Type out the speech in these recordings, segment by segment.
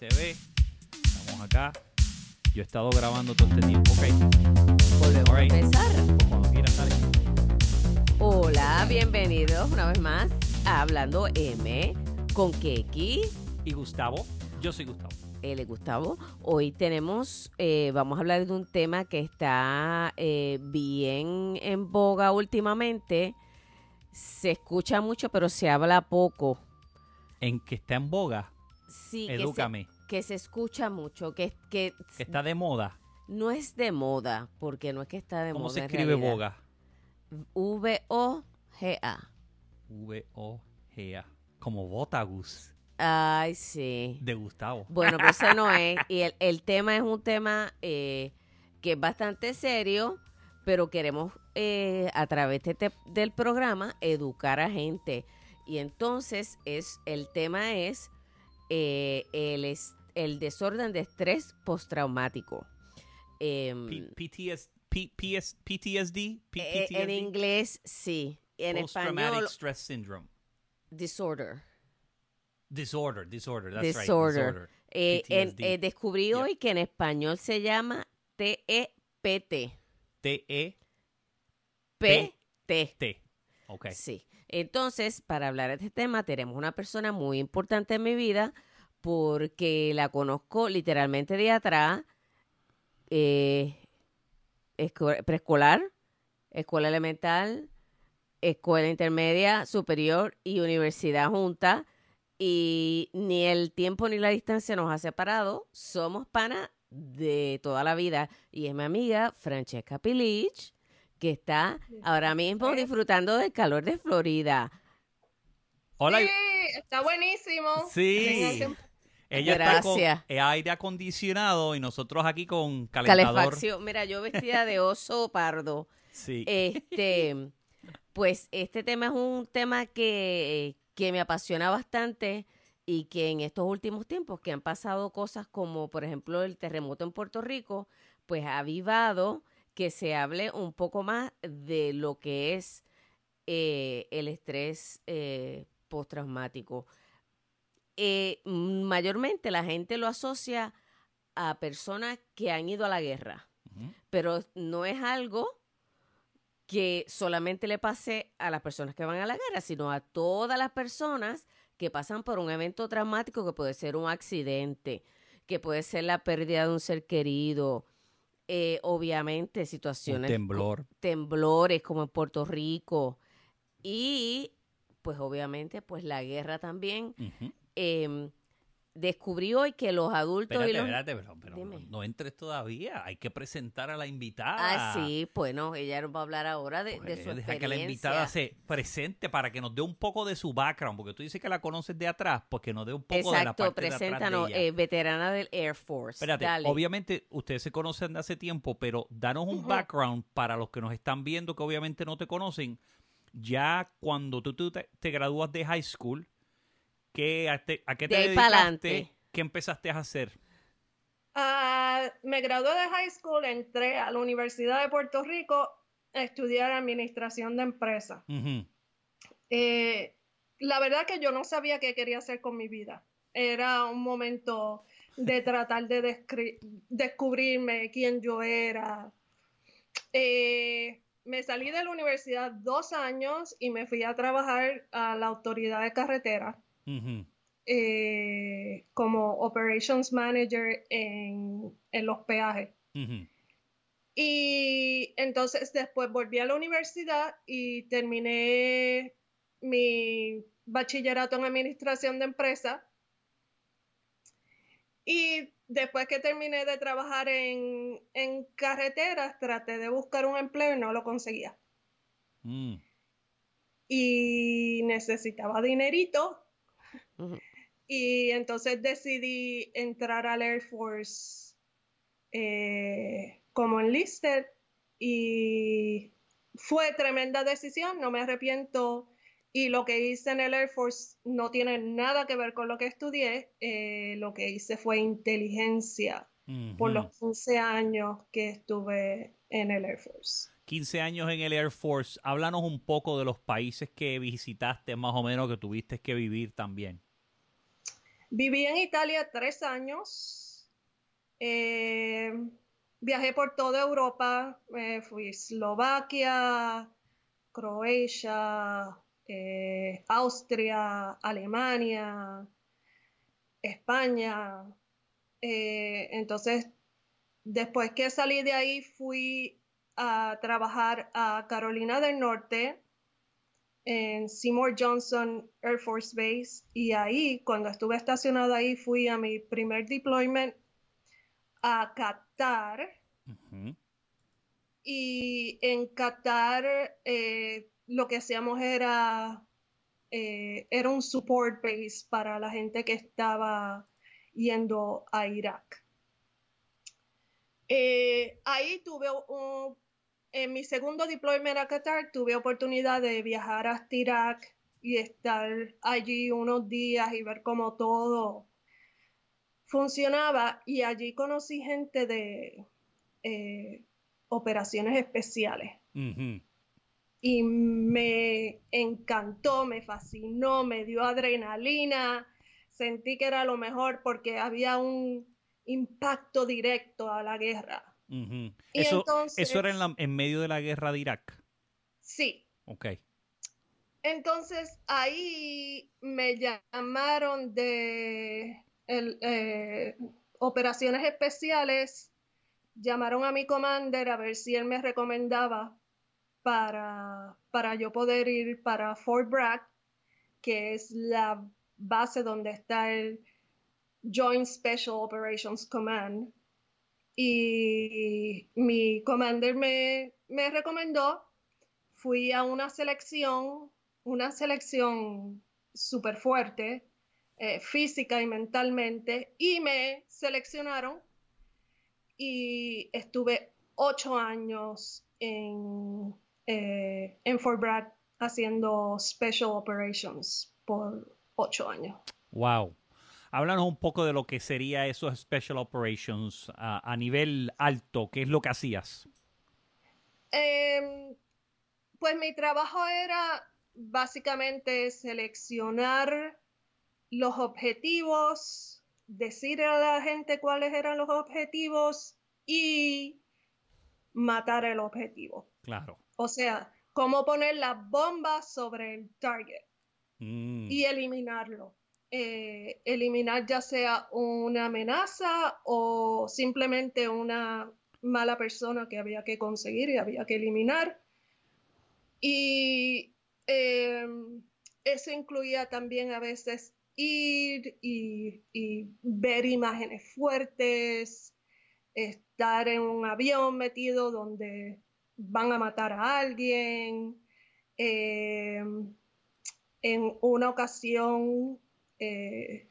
se ve. Estamos acá. Yo he estado grabando todo este tiempo, ok. Volvemos a empezar. Cuando quieras, dale. Hola, bienvenidos una vez más a Hablando M con Keki. Y Gustavo, yo soy Gustavo. Él es Gustavo. Hoy tenemos, eh, vamos a hablar de un tema que está eh, bien en boga últimamente. Se escucha mucho, pero se habla poco. En que está en boga, Sí, que se, que se escucha mucho, que, que Que está de moda. no es de moda, porque no es que está de ¿Cómo moda. se en escribe realidad. boga? V-O-G-A. V-O-G-A. Como Botagus Ay, sí. de Gustavo. Bueno, pues eso no es. Y el, el tema es un tema eh, que es bastante serio, pero queremos eh, a través de del programa educar a gente. Y entonces es el tema es eh, el, es- el desorden de estrés postraumático. Em, P- PTS, P- PS, PTSD, P- eh, en PTSD, inglés sí, en Post-Traumatic español Stress Syndrome. disorder. Disorder, disorder, that's Disorder. right. Disorder. Eh, en- PTSD. eh, descubrí hoy que en español se llama TEPT. T-E-T. PT. Ok. Sí. Entonces, para hablar de este tema, tenemos una persona muy importante en mi vida porque la conozco literalmente de atrás, eh, preescolar, escuela elemental, escuela intermedia, superior y universidad junta. Y ni el tiempo ni la distancia nos ha separado. Somos pana de toda la vida. Y es mi amiga Francesca Pilich, que está ahora mismo disfrutando del calor de Florida. Hola. Sí, está buenísimo. Sí. Ella está con Gracias. eh, aire acondicionado y nosotros aquí con calentador. Calefacción. Mira, yo vestida de oso pardo. Sí. Este, pues este tema es un tema que, que me apasiona bastante y que en estos últimos tiempos que han pasado cosas como, por ejemplo, el terremoto en Puerto Rico, pues ha avivado que se hable un poco más de lo que es eh, el estrés eh, postraumático. Eh, mm, mayormente la gente lo asocia a personas que han ido a la guerra pero no es algo que solamente le pase a las personas que van a la guerra, sino a todas las personas que pasan por un evento traumático que puede ser un accidente, que puede ser la pérdida de un ser querido, eh, obviamente Un situaciones, temblor. temblores como en Puerto Rico y pues obviamente pues la guerra también. Em, descubrí hoy que los adultos Espérate, y los... espérate, pero, pero no, no entres todavía. Hay que presentar a la invitada. Ah, sí, bueno, ella nos va a hablar ahora de, de Pues, su deja que la invitada se presente para que nos dé un poco de su background, porque tú dices que la conoces de atrás, pues que nos dé un poco de la parte de preséntanos, atrás de ella. eh, veterana del Air Force. Espérate, Dale. obviamente ustedes se conocen de hace tiempo, pero danos un background para los que nos están viendo que obviamente no te conocen. Ya cuando tú, tú te, te gradúas de high school, ¿qué, a, te- a qué te De dedicaste? ¿Qué empezaste a hacer? Ah, me gradué de high school, entré a la Universidad de Puerto Rico a estudiar administración de empresas. Eh, la verdad que yo no sabía qué quería hacer con mi vida. Era un momento de tratar de descubrirme quién yo era. Eh, me salí de la universidad dos años y me fui a trabajar a la autoridad de carretera. Eh, como Operations Manager en, en los peajes. Y entonces después volví a la universidad y terminé mi bachillerato en Administración de Empresas. Y después que terminé de trabajar en, en carreteras, traté de buscar un empleo y no lo conseguía. Mm. Y necesitaba dinerito Y entonces decidí entrar al Air Force eh, como enlisted y fue tremenda decisión, no me arrepiento. Y lo que hice en el Air Force no tiene nada que ver con lo que estudié. eh, lo que hice fue inteligencia por los 15 años que estuve en el Air Force. 15 años en el Air Force. Háblanos un poco de los países que visitaste, más o menos, que tuviste que vivir también. Viví en Italia tres años. Eh, viajé por toda Europa. Eh, fui a Eslovaquia, Croacia, eh, Austria, Alemania, España. entonces, después que salí de ahí, fui a trabajar a Carolina del Norte en Seymour Johnson Air Force Base y ahí, cuando estuve estacionado ahí, fui a mi primer deployment a Qatar. Y en Qatar eh, lo que hacíamos era, eh, era un support base para la gente que estaba yendo a Irak. Eh, ahí tuve un en mi segundo deployment a Qatar tuve oportunidad de viajar hasta Irak y estar allí unos días y ver cómo todo funcionaba. Y allí conocí gente de eh, operaciones especiales. Y me encantó, me fascinó, me dio adrenalina, sentí que era lo mejor porque había un impacto directo a la guerra eso, ¿Eso era en, en, medio de la guerra de Irak? Sí. Ok. Entonces ahí me llamaron de eh, operaciones especiales, llamaron a mi commander a ver si él me recomendaba para, para yo poder ir para Fort Bragg, que es la base donde está el Joint Special Operations Command y mi commander me, recomendó, fui a una selección, una selección súper fuerte, eh, física y mentalmente, y me seleccionaron y estuve ocho años en, eh, en Fort Bragg haciendo special operations por ocho años. Wow. Háblanos un poco de lo que sería esos Special Operations a, nivel alto. ¿Qué es lo que hacías? Em, pues mi trabajo era básicamente seleccionar los objetivos, decir a la gente cuáles eran los objetivos y matar el objetivo. Claro. O sea, cómo poner la bomba sobre el target mm. y eliminarlo. Eh, eliminar ya sea una amenaza o simplemente una mala persona que había que conseguir y había que eliminar. Y em, eso incluía también a veces ir y, ver imágenes fuertes, estar en un avión metido donde van a matar a alguien. Em, en una ocasión eh,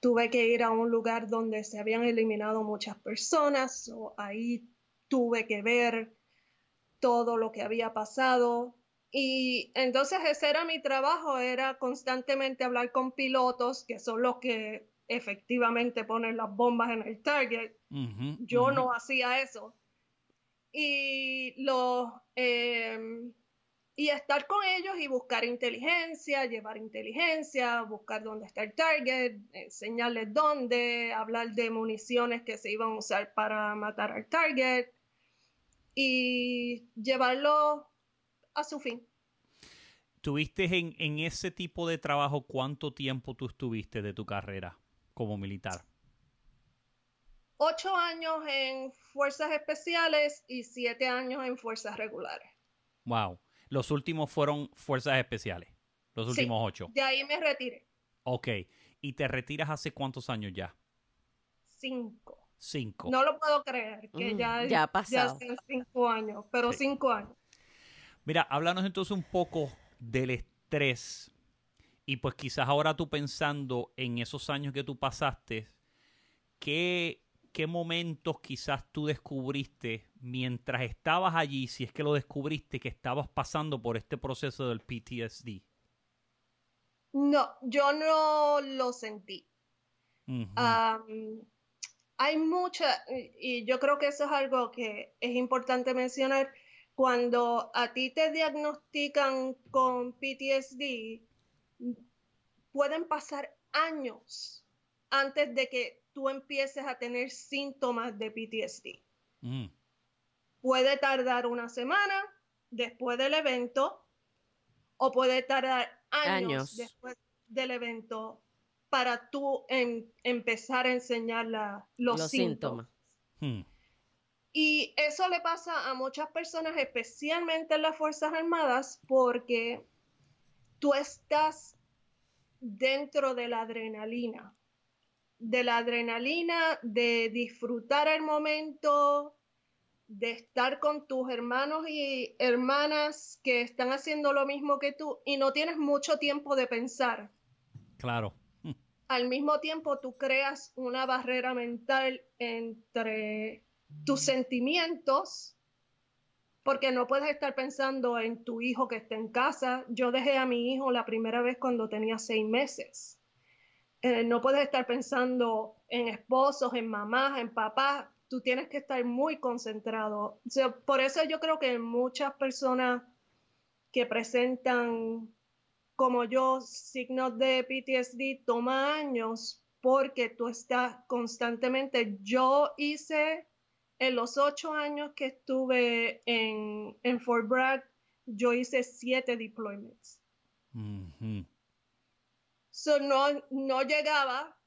tuve que ir a un lugar donde se habían eliminado muchas personas, o ahí tuve que ver todo lo que había pasado. Y entonces ese era mi trabajo, era constantemente hablar con pilotos, que son los que efectivamente ponen las bombas en el target. Yo no hacía eso. Y los... Em, y estar con ellos y buscar inteligencia, llevar inteligencia, buscar dónde está el target, enseñarles dónde, hablar de municiones que se iban a usar para matar al target y llevarlo a su fin. ¿Tuviste en, en ese tipo de trabajo cuánto tiempo tú estuviste de tu carrera como militar? Ocho años en fuerzas especiales y siete años en fuerzas regulares. Wow. Los últimos fueron fuerzas especiales. Los últimos ocho. De ahí me retiré. Ok. ¿Y te retiras hace cuántos años ya? Cinco. Cinco. No lo puedo creer, que mm, ya, ya, pasado. ya cinco años, pero cinco años. Mira, háblanos entonces un poco del estrés. Y pues quizás ahora tú pensando en esos años que tú pasaste, ¿qué qué momentos quizás tú descubriste mientras estabas allí, si es que lo descubriste, que estabas pasando por este proceso del PTSD? No, yo no lo sentí. hay mucha, y yo creo que eso es algo que es importante mencionar, cuando a ti te diagnostican con PTSD, pueden pasar años antes de que tú empieces a tener síntomas de PTSD. Mm. Puede tardar una semana después del evento o puede tardar años, Años. después del evento para tú em- empezar a enseñar la- los, Los síntomas. síntomas. Mm. Y eso le pasa a muchas personas, especialmente en las Fuerzas Armadas, porque tú estás dentro de la adrenalina, de la adrenalina de disfrutar el momento, de estar con tus hermanos y hermanas que están haciendo lo mismo que tú y no tienes mucho tiempo de pensar. Claro. Al mismo tiempo, tú creas una barrera mental entre tus sentimientos, porque no puedes estar pensando en tu hijo que está en casa. Yo dejé a mi hijo la primera vez cuando tenía seis meses. Eh, no puedes estar pensando en esposos, en mamás, en papás. Tú tienes que estar muy concentrado. Por eso yo creo que muchas personas que presentan como yo signos de PTSD toma años porque tú estás constantemente. Yo hice en los ocho años que estuve en, en Fort Bragg, yo hice siete deployments. So, no, no llegaba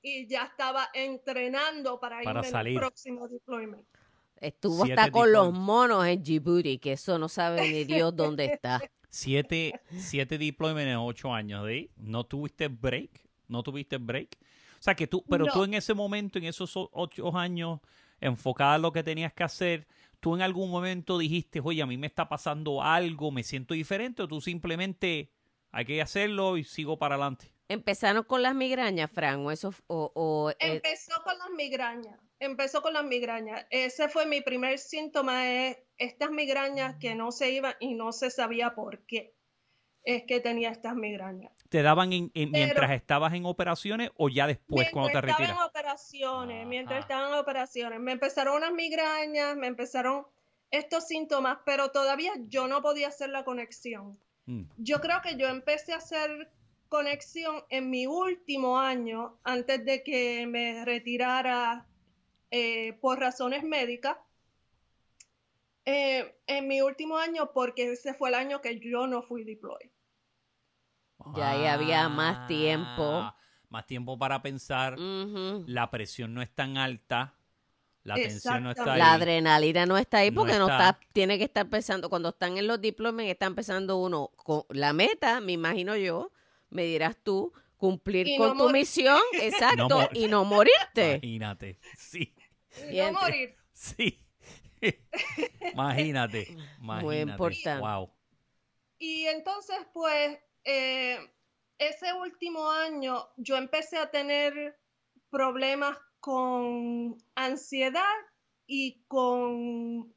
y ya estaba entrenando para, Para irme salir. al próximo deployment. Estuvo Siete hasta con los monos en Djibouti, que eso no sabe ni Dios dónde está. Siete, siete deployments en ocho años, ¿de? ¿No tuviste break? ¿No tuviste break? O sea, que tú, pero No. tú en ese momento, en esos ocho años, enfocada en lo que tenías que hacer, tú en algún momento dijiste, oye, a mí me está pasando algo, me siento diferente, o tú simplemente hay que hacerlo y sigo para adelante. Empezaron con las migrañas, Fran, o eso, o, o, eh, Empezó con las migrañas. Empezó con las migrañas. Ese fue mi primer síntoma, es estas migrañas que no se iban y no se sabía por qué. Es que tenía estas migrañas. ¿Te daban en- en- Pero- mientras estabas en operaciones o ya después cuando te mientras estaba retiras? en operaciones, mientras Ajá. estaba en operaciones, me empezaron unas migrañas, me empezaron estos síntomas, pero todavía yo no podía hacer la conexión. Mm. Yo creo que yo empecé a hacer conexión en mi último año, antes de que me retirara eh, por razones médicas. Eh, en mi último año, porque ese fue el año que yo no fui deploy. Ya ahí había más tiempo. Ah, Más tiempo para pensar. La presión no es tan alta. La tensión no está ahí. La adrenalina no está ahí porque no está. está, tiene que estar pensando, cuando están en los diplomas, está empezando uno con la meta, me imagino yo, me dirás tú, cumplir Y con no tu misión, exacto, y no morirte. Imagínate. Sí, Y no morir. sí. Imagínate. Imagínate. importante. Wow. Y entonces, pues, eh, ese último año yo empecé a tener problemas con ansiedad y con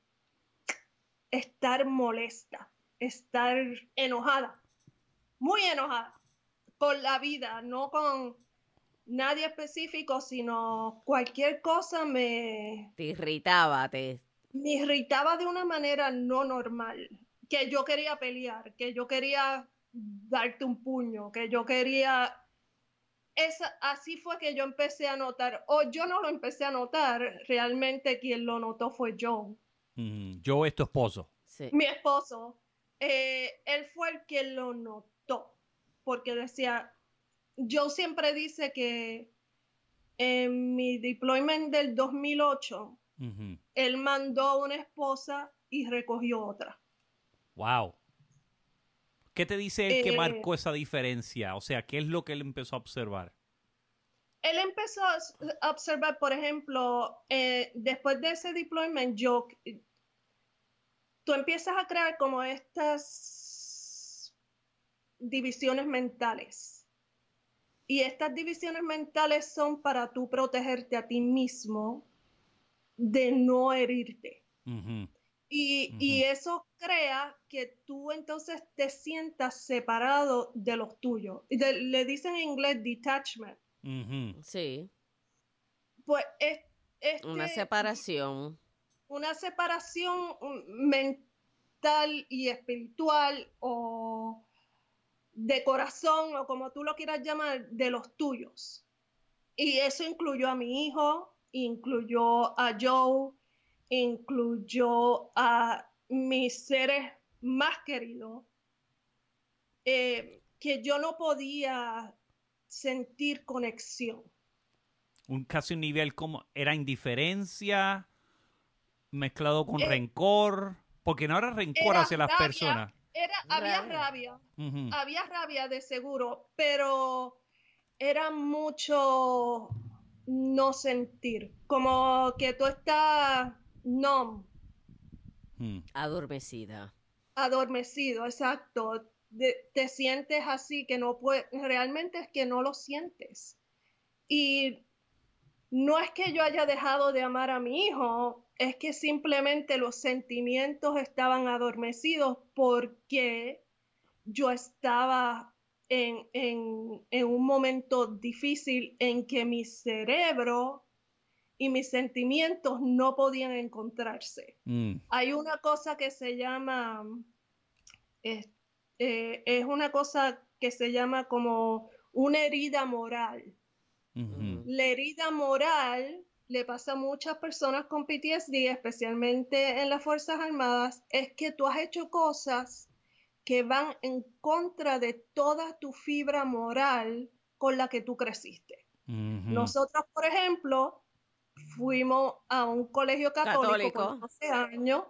estar molesta, estar enojada, muy enojada con la vida, no con nadie específico, sino cualquier cosa me, Te irritaba, te... me irritaba de una manera no normal, que yo quería pelear, que yo quería darte un puño, que yo quería... Esa, así fue que yo empecé a notar, o yo no lo empecé a notar, realmente quien lo notó fue Joe, Mm, Yo es tu esposo. sí. mi esposo. Eh, él fue el que lo notó, porque decía, Joe siempre dice que en mi deployment del 2008, Ujú. él mandó una esposa y recogió otra. Wow. ¿Qué te dice él que Eh, marcó esa diferencia? O sea, ¿qué es lo que él empezó a observar? Él empezó a observar, por ejemplo, eh, después de ese deployment, yo, tú empiezas a crear como estas divisiones mentales. Y estas divisiones mentales son para tú protegerte a ti mismo de no herirte. Ujú. Y, y eso crea que tú entonces te sientas separado de los tuyos. De- le dicen en inglés detachment. Sí, Pues es, este- una separación. una separación mental y espiritual o de corazón o como tú lo quieras llamar, de los tuyos. Y eso incluyó a mi hijo, incluyó a Joe, incluyó a mis seres más queridos, eh, que yo no podía sentir conexión. Un casi un nivel como era indiferencia mezclado con Eh, rencor, porque no era rencor era hacia las rabia. personas. Era, había Rabia. había rabia de seguro, pero era mucho no sentir, como que tú estás numb, Mm. Adormecida. adormecido, exacto. De- te sientes así que no puedes, realmente es que no lo sientes. Y no es que yo haya dejado de amar a mi hijo, es que simplemente los sentimientos estaban adormecidos porque yo estaba en, en- en un momento difícil en que mi cerebro y mis sentimientos no podían encontrarse Mm. hay una cosa que se llama, es, eh, es una cosa que se llama como una herida moral. La herida moral le pasa a muchas personas con PTSD, especialmente en las Fuerzas Armadas, es que tú has hecho cosas que van en contra de toda tu fibra moral con la que tú creciste. Nosotros, por ejemplo, fuimos a un colegio católico, Católico. por 12 años,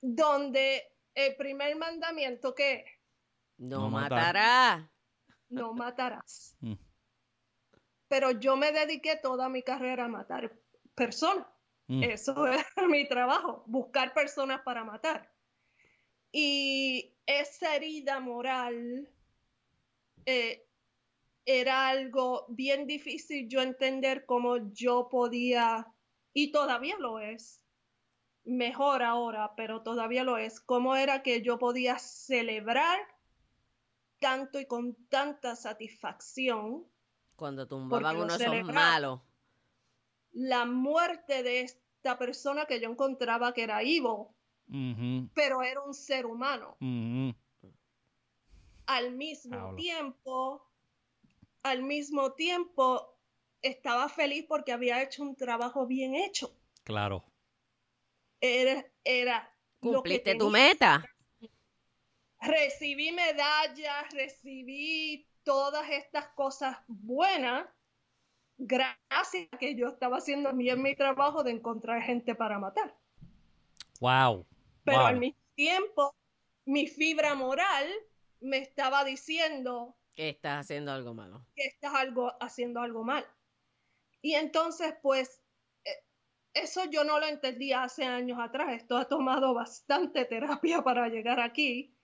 donde el primer mandamiento que es, No, No matar. matará. no matarás. Mm. Pero yo me dediqué toda mi carrera a matar personas. Mm. Eso era mi trabajo, buscar personas para matar. Y esa herida moral eh, era algo bien difícil yo entender cómo yo podía, y todavía lo es, mejor ahora, pero todavía lo es, cómo era que yo podía celebrar tanto y con tanta satisfacción Cuando tumbaban lo uno son malos. la muerte de esta persona que yo encontraba que era Ujú. pero era un ser humano. Al mismo tiempo, al mismo tiempo, estaba feliz porque había hecho un trabajo bien hecho. Claro. Era, era Cumpliste tu meta. Recibí medallas, recibí todas estas cosas buenas, gracias a que yo estaba haciendo bien mi trabajo de encontrar gente para matar. Wow. pero Wow. al mismo tiempo mi fibra moral me estaba diciendo Que estás haciendo algo malo. que estás algo, haciendo algo mal. Y entonces, pues, eh, eso yo no lo entendía hace años atrás. Esto ha tomado bastante terapia para llegar aquí.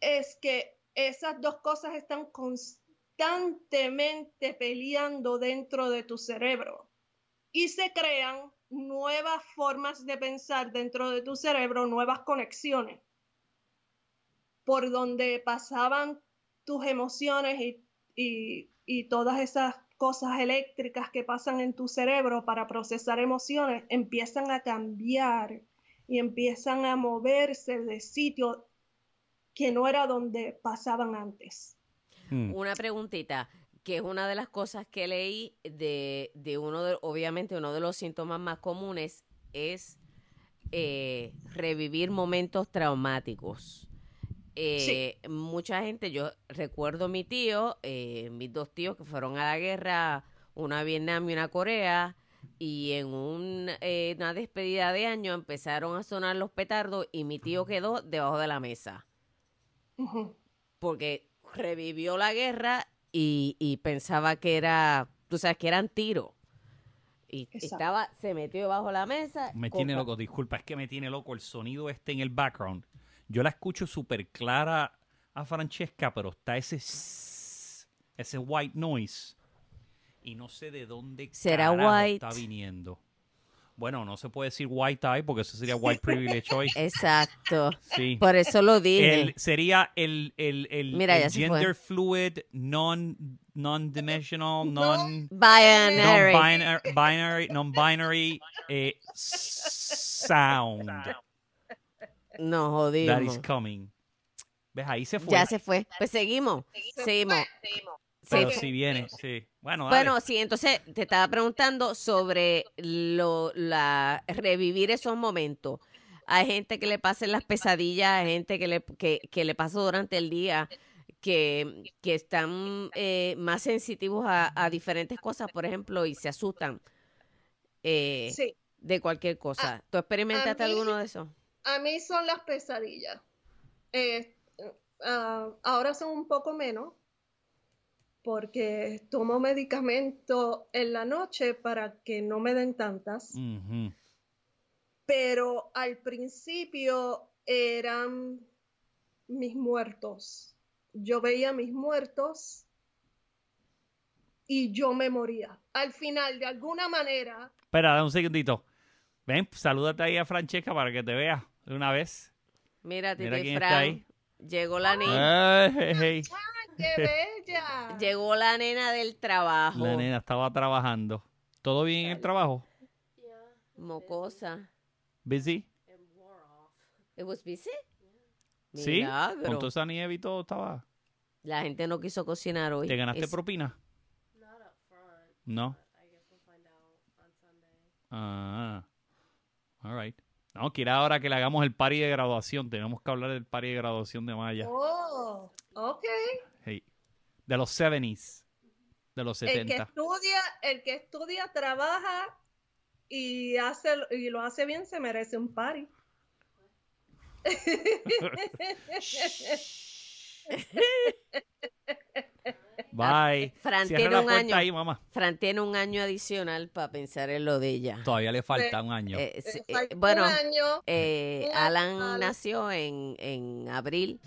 Es que esas dos cosas están constantemente peleando dentro de tu cerebro y se crean nuevas formas de pensar dentro de tu cerebro, nuevas conexiones por donde pasaban tus emociones y, y- y todas esas cosas eléctricas que pasan en tu cerebro para procesar emociones empiezan a cambiar y empiezan a moverse de sitio que no era donde pasaban antes. Mm. Una preguntita, que es una de las cosas que leí de, de uno de, obviamente uno de los síntomas más comunes es eh, revivir momentos traumáticos. Eh, Mucha gente, yo recuerdo mi tío, eh, mis dos tíos que fueron a la guerra, una a Vietnam y una a Corea, y en un, eh, una despedida de año empezaron a sonar los petardos y mi tío quedó debajo de la mesa porque revivió la guerra y, y pensaba que era, tú sabes, que eran tiros. Y Exacto. estaba, se metió bajo la mesa. Me con- tiene loco, disculpa, es que me tiene loco el sonido este en el background. Yo la escucho súper clara a Francesca, pero está ese ese white noise. Y no sé de dónde ¿Será white? está viniendo. Bueno, no se puede decir white eye porque eso sería white privilege hoy. Exacto. Sí. Por eso lo dije. El, sería el, el, el, Mira, el ya se gender fluid, non, non-dimensional, non... Binary. Non-binary, binary, non-binary eh, sound No, that is jodimos. coming. ¿Ves? Ahí se fue. Ya se fue. Pues seguimos. Seguimos. Pero Sí. si viene, sí. Bueno, dale. Bueno, sí, entonces te estaba preguntando sobre lo, la revivir esos momentos. Hay gente que le pasen las pesadillas, hay gente que le, que, que le pasa durante el día, que, que están eh, más sensitivos a, a diferentes cosas, por ejemplo, y se asustan eh, Sí, de cualquier cosa. ¿Tú experimentaste mí- alguno de esos? A mí son las pesadillas. Eh, ah, ahora son un poco menos porque tomo medicamento en la noche para que no me den tantas. Pero al principio eran mis muertos. Yo veía mis muertos y yo me moría. Al final, de alguna manera, Espera, da un segundito. Ven, salúdate ahí a Francesca para que te vea una vez. Mira, Titi Mira quién está Fran, ahí. llegó la nena, Ay, hey, hey. ¡qué bella! llegó la nena del trabajo. La nena estaba trabajando. ¿Todo bien en el trabajo? Mocosa. ¿Busy? It was busy? ¿Sí? Milagro. Con toda esa nieve y todo estaba. La gente no quiso cocinar hoy. ¿Te ganaste Es- propina? No. Ah. All right. No, quiera ahora que le hagamos el party de graduación. Tenemos que hablar del party de graduación de Maya. Oh, ok. Hey. De los 70s. De los El que 70. estudia, el que estudia, trabaja y hace y lo hace bien, se merece un party. Bye. Fran Cierra tiene la un año. ahí, mamá. Fran tiene un año adicional para pensar en lo de ella. Todavía le falta un año. Eh, sí, eh, un bueno, año. eh, Alan nació en, en abril,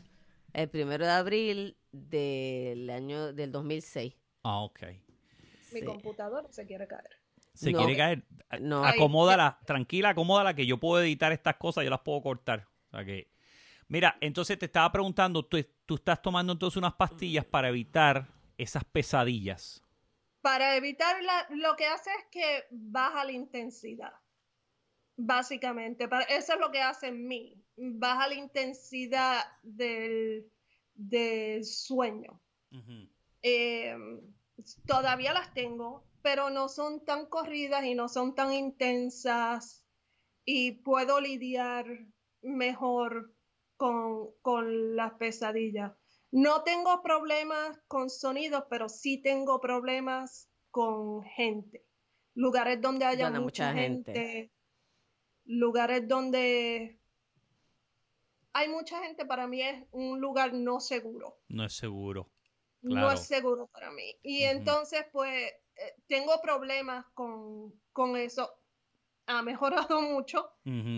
el primero de abril del año del 2006. Ah, ok. Mi computadora se quiere caer. Se No. quiere caer. No. Ay. Acomódala, tranquila, acomódala, que yo puedo editar estas cosas, yo las puedo cortar. O sea que. Mira, entonces te estaba preguntando, tú, tú estás tomando entonces unas pastillas para evitar esas pesadillas. Para evitar la- lo que hace es que baja la intensidad. Básicamente, para- eso es lo que hace en mí. Baja la intensidad del, del sueño. Eh, todavía las tengo, pero no son tan corridas y no son tan intensas y puedo lidiar mejor con, con las pesadillas. No tengo problemas con sonidos, pero sí tengo problemas con gente. Lugares donde haya Donde mucha, mucha gente. gente. Lugares donde hay mucha gente, para mí es un lugar no seguro No es seguro. no es seguro para mí. Y entonces, pues, eh, tengo problemas con, con eso. Ha mejorado mucho,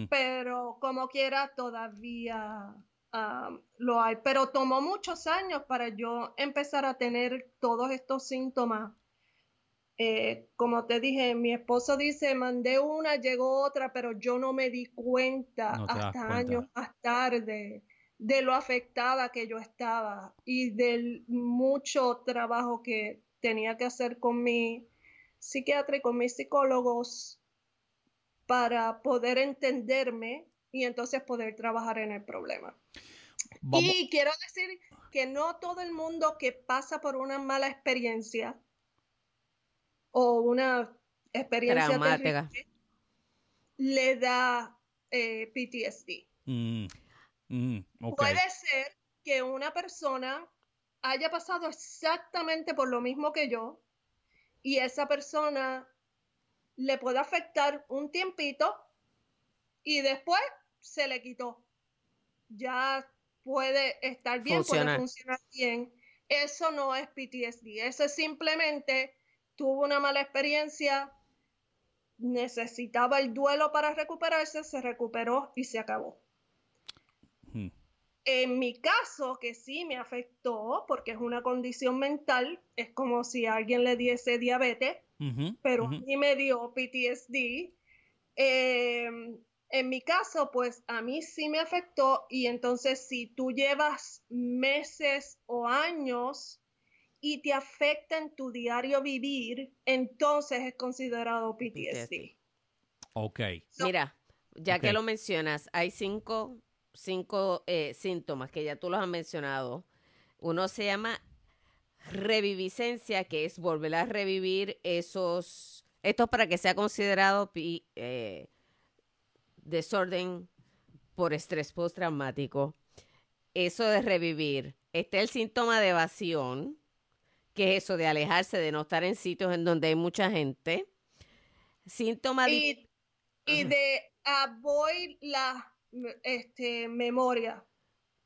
pero como quiera todavía lo hay. Pero tomó muchos años para yo empezar a tener todos estos síntomas. Eh, como te dije, mi esposo dice, mandé una, llegó otra, pero yo no me di cuenta No hasta cuenta. años más tarde de lo afectada que yo estaba y del mucho trabajo que tenía que hacer con mi psiquiatra y con mis psicólogos para poder entenderme y entonces poder trabajar en el problema. Vamos. Y quiero decir que no todo el mundo que pasa por una mala experiencia o una experiencia Traumática. terrible, le da eh, PTSD. Mm. Mm. Puede ser que una persona haya pasado exactamente por lo mismo que yo y esa persona le puede afectar un tiempito y después se le quitó. Ya puede estar bien, puede funcionar bien. Eso no es PTSD, eso es simplemente tuvo una mala experiencia, necesitaba el duelo para recuperarse, se recuperó y se acabó. Mm. En mi caso, que sí me afectó, porque es una condición mental, es como si a alguien le diese diabetes, pero a mí me dio PTSD. Eh, en mi caso, pues a mí sí me afectó y entonces si tú llevas meses o años y te afecta en tu diario vivir, entonces es considerado PTSD. PTSD. Ok. So- Mira, ya que lo mencionas, hay cinco cinco eh, síntomas que ya tú los has mencionado. Uno se llama reviviscencia, que es volver a revivir esos, esto para que sea considerado eh, desorden por estrés postraumático. Eso de revivir. Está el síntoma de evasión, que es eso de alejarse, de no estar en sitios en donde hay mucha gente. Síntoma de... Y, de avoid la este, memoria.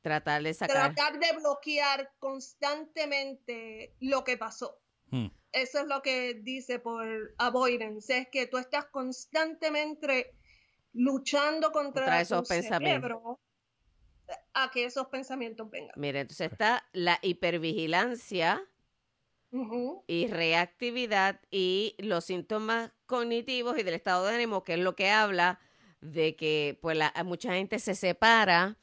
Tratar de sacar. Tratar de bloquear constantemente lo que pasó. Hmm. Eso es lo que dice por avoidance, es que tú estás constantemente luchando contra, esos pensamientos a que esos pensamientos vengan. Mira, entonces está la hipervigilancia y reactividad y los síntomas cognitivos y del estado de ánimo, que es lo que habla de que pues la, mucha gente se separa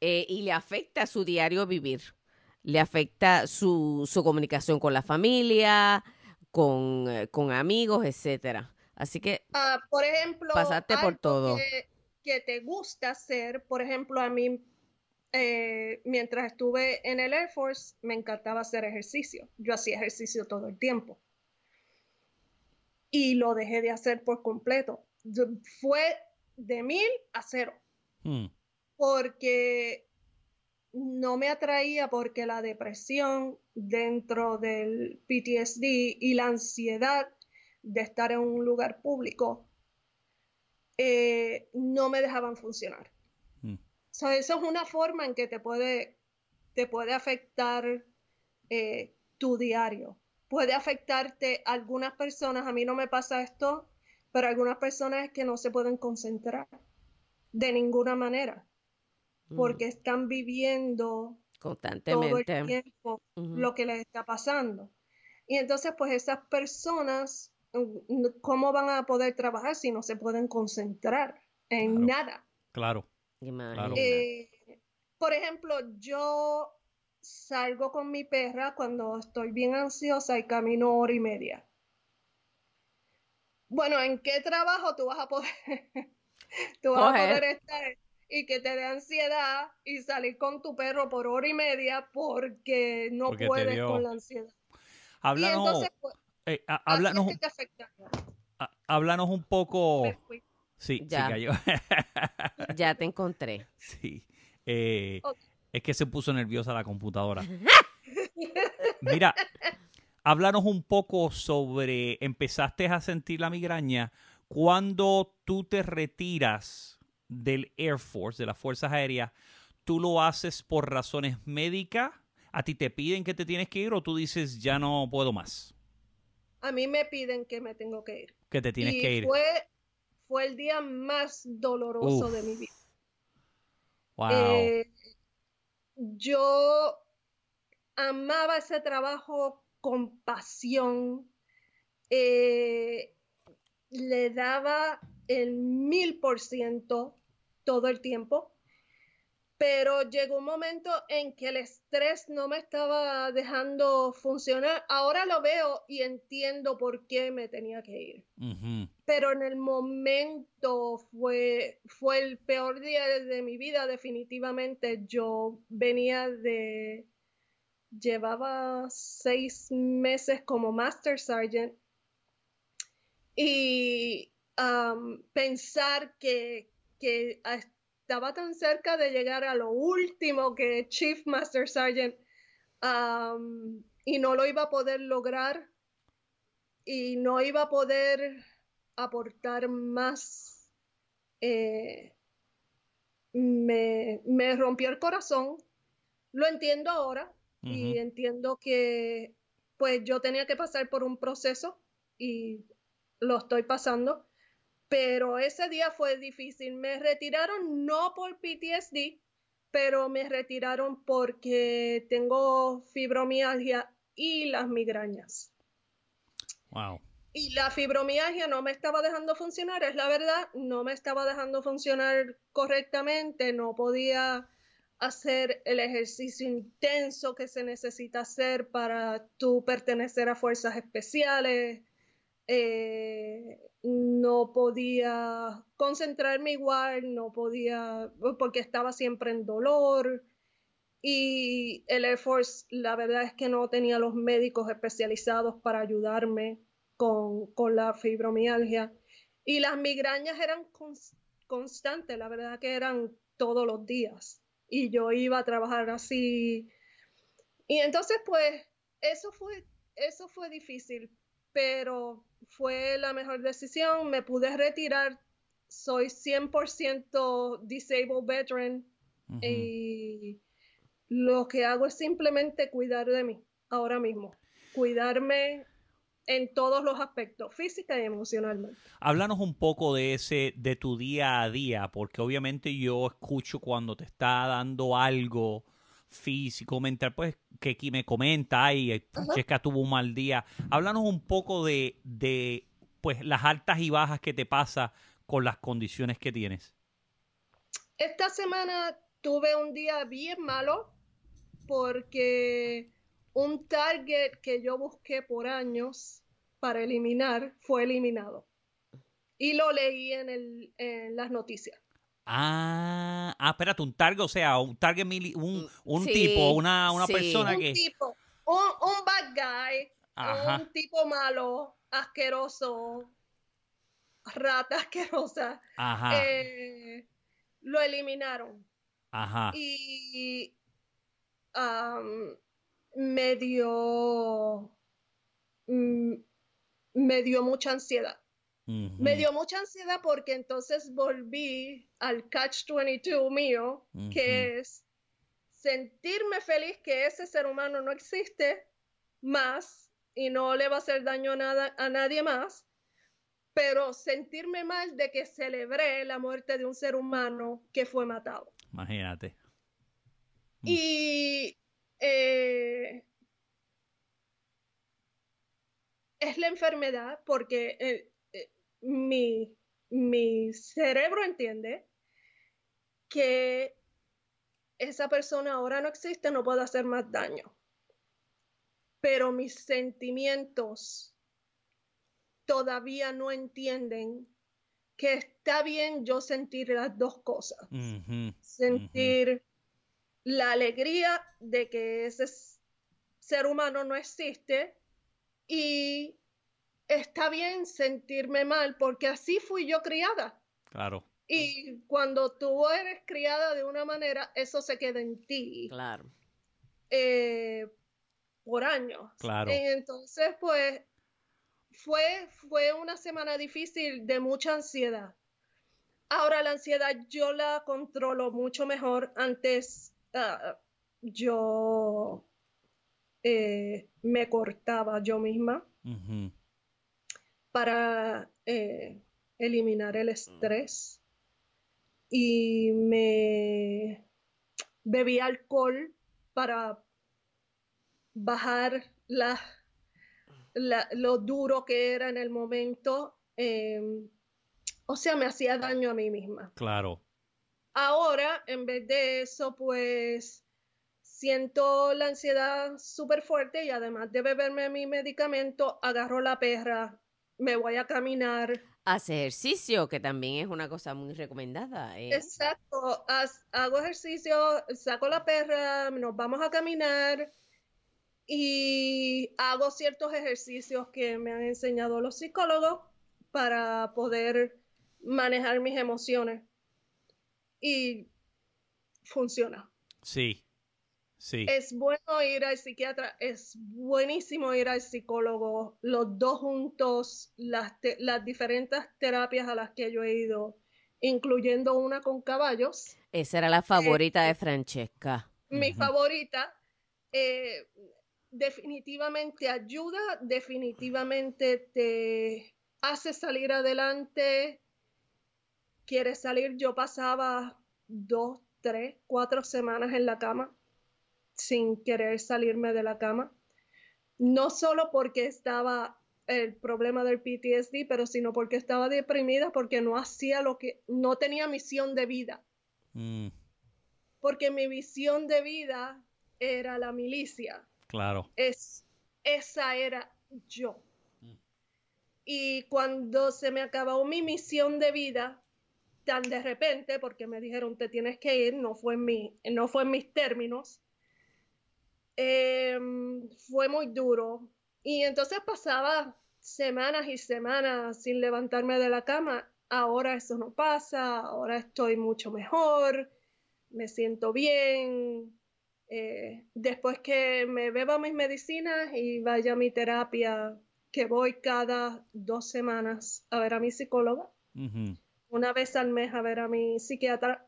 eh, y le afecta su diario vivir, le afecta su, su comunicación con la familia, con, eh, con amigos, etcétera. Así que, ah, por ejemplo, pasaste por todo. Que, te gusta hacer, por ejemplo, a mí, eh, mientras estuve en el Air Force, me encantaba hacer ejercicio. Yo hacía ejercicio todo el tiempo. Y lo dejé de hacer por completo. Fue de mil a cero. Hmm porque no me atraía porque la depresión dentro del PTSD y la ansiedad de estar en un lugar público eh, no me dejaban funcionar. Mm. eso es una forma en que te puede, te puede afectar eh, tu diario. Puede afectarte algunas personas, a mí no me pasa esto, pero algunas personas es que no se pueden concentrar de ninguna manera porque están viviendo constantemente todo el tiempo lo que les está pasando. Y entonces, pues esas personas, mm, ¿cómo van a poder trabajar si no se pueden concentrar en nada? Claro. Eh, por ejemplo, yo salgo con mi perra cuando estoy bien ansiosa y camino hora y media. Bueno, ¿en qué trabajo tú vas a poder, tú vas a poder estar y que te dé ansiedad y salir con tu perro por hora y media porque no puedes con la ansiedad. Háblanos, pues, eh, háblanos, háblanos, un poco. Sí, ya. cayó. ya te encontré. Sí. Eh, es que se puso nerviosa la computadora. Mira, háblanos un poco sobre, empezaste a sentir la migraña cuando tú te retiras del Air Force, de las Fuerzas Aéreas, tú lo haces por razones médicas, a ti te piden que te tienes que ir o tú dices ya no puedo más. A mí me piden que me tengo que ir. Que te tienes que ir. Fue, fue el día más doloroso de mi vida. Wow. Eh, yo amaba ese trabajo con pasión. Eh, le daba el mil por ciento todo el tiempo, pero llegó un momento en que el estrés no me estaba dejando funcionar. Ahora lo veo y entiendo por qué me tenía que ir. Pero en el momento fue, fue el peor día de mi vida, definitivamente. Yo venía de... Llevaba seis meses como Master Sergeant y pensar que, estaba tan cerca de llegar a lo último que Chief Master Sergeant y no lo iba a poder lograr y no iba a poder aportar más. Eh, me, me, rompió el corazón. Lo entiendo ahora y entiendo que pues yo tenía que pasar por un proceso y lo estoy pasando pero ese día fue difícil. Me retiraron no por PTSD, pero me retiraron porque tengo fibromialgia y las migrañas. Wow. Y la fibromialgia no me estaba dejando funcionar, es la verdad, no me estaba dejando funcionar correctamente, no podía hacer el ejercicio intenso que se necesita hacer para tú pertenecer a fuerzas especiales. eh, no podía concentrarme igual, no podía, porque estaba siempre en dolor. Y el Air Force, la verdad es que no tenía los médicos especializados para ayudarme con, la fibromialgia. Y las migrañas eran constantes, la verdad que eran todos los días. Y yo iba a trabajar así. Y entonces, pues, eso fue, eso fue difícil, pero fue la mejor decisión. Me pude retirar. Soy 100% disabled veteran. Y lo que hago es simplemente cuidar de mí ahora mismo, cuidarme en todos los aspectos, física y emocionalmente. Háblanos un poco de ese, de tu día a día, porque obviamente yo escucho cuando te está dando algo físico, mental, pues que aquí me comenta, y Checa tuvo un mal día. Háblanos un poco de, de pues las altas y bajas que te pasa con las condiciones que tienes. Esta semana tuve un día bien malo, porque un target que yo busqué por años para eliminar fue eliminado. Y lo leí en, el, en las noticias. Ah, ah, espérate, un target, o sea, un target, un, un tipo, una, una persona un que... Tipo, un, un bad guy, un tipo malo, asqueroso, rata asquerosa. Ajá. Eh, lo eliminaron. Ajá. Y me dio mm, me dio mucha ansiedad. Me dio mucha ansiedad porque entonces volví al catch 22 mío, que es sentirme feliz que ese ser humano no existe más y no le va a hacer daño a, nada, a nadie más, pero sentirme mal de que celebré la muerte de un ser humano que fue matado. Imagínate. Y eh, es la enfermedad porque eh, mi, mi cerebro entiende que esa persona ahora no existe, no puede hacer más daño. Pero mis sentimientos todavía no entienden que está bien yo sentir las dos cosas. sentir la alegría de que ese ser humano no existe y está bien sentirme mal porque así fui yo criada. Claro. Y cuando tú eres criada de una manera, eso se queda en ti. Claro. Eh, por años. Claro. Entonces, pues, fue, fue una semana difícil de mucha ansiedad. Ahora la ansiedad yo la controlo mucho mejor. Antes Ah, yo eh, me cortaba yo misma para eh, eliminar el estrés y me bebí alcohol para bajar la, lo duro que era en el momento. Em, o sea, me hacía daño a mí misma. Claro. Ahora, en vez de eso, pues siento la ansiedad súper fuerte y además de beberme mi medicamento, agarro la perra, me voy a caminar. Hace ejercicio, que también es una cosa muy recomendada. ¿eh? Exacto, hago ejercicio, saco la perra, nos vamos a caminar y hago ciertos ejercicios que me han enseñado los psicólogos para poder manejar mis emociones y funciona. Sí, sí. Es bueno ir al psiquiatra, es buenísimo ir al psicólogo, los dos juntos, las, las diferentes terapias a las que yo he ido, incluyendo una con caballos. Esa era la favorita de Francesca. Mi favorita. Eh, definitivamente ayuda, definitivamente te hace salir adelante, quieres salir, yo pasaba dos, tres, cuatro semanas en la cama sin querer salirme de la cama. No solo porque estaba el problema del PTSD, pero sino porque estaba deprimida, porque no hacía lo que, no tenía misión de vida. Mm. Porque mi visión de vida era la milicia. Claro. Es, esa era yo. Y cuando se me acabó mi misión de vida, tan de repente, porque me dijeron te tienes que ir, no fue en, mi, no fue en mis términos, em, fue muy duro. Y entonces pasaba semanas y semanas sin levantarme de la cama. Ahora eso no pasa, ahora estoy mucho mejor, me siento bien. Eh, después que me beba mis medicinas y vaya a mi terapia, que voy cada dos semanas a ver a mi psicóloga, una vez al mes a ver a mi psiquiatra,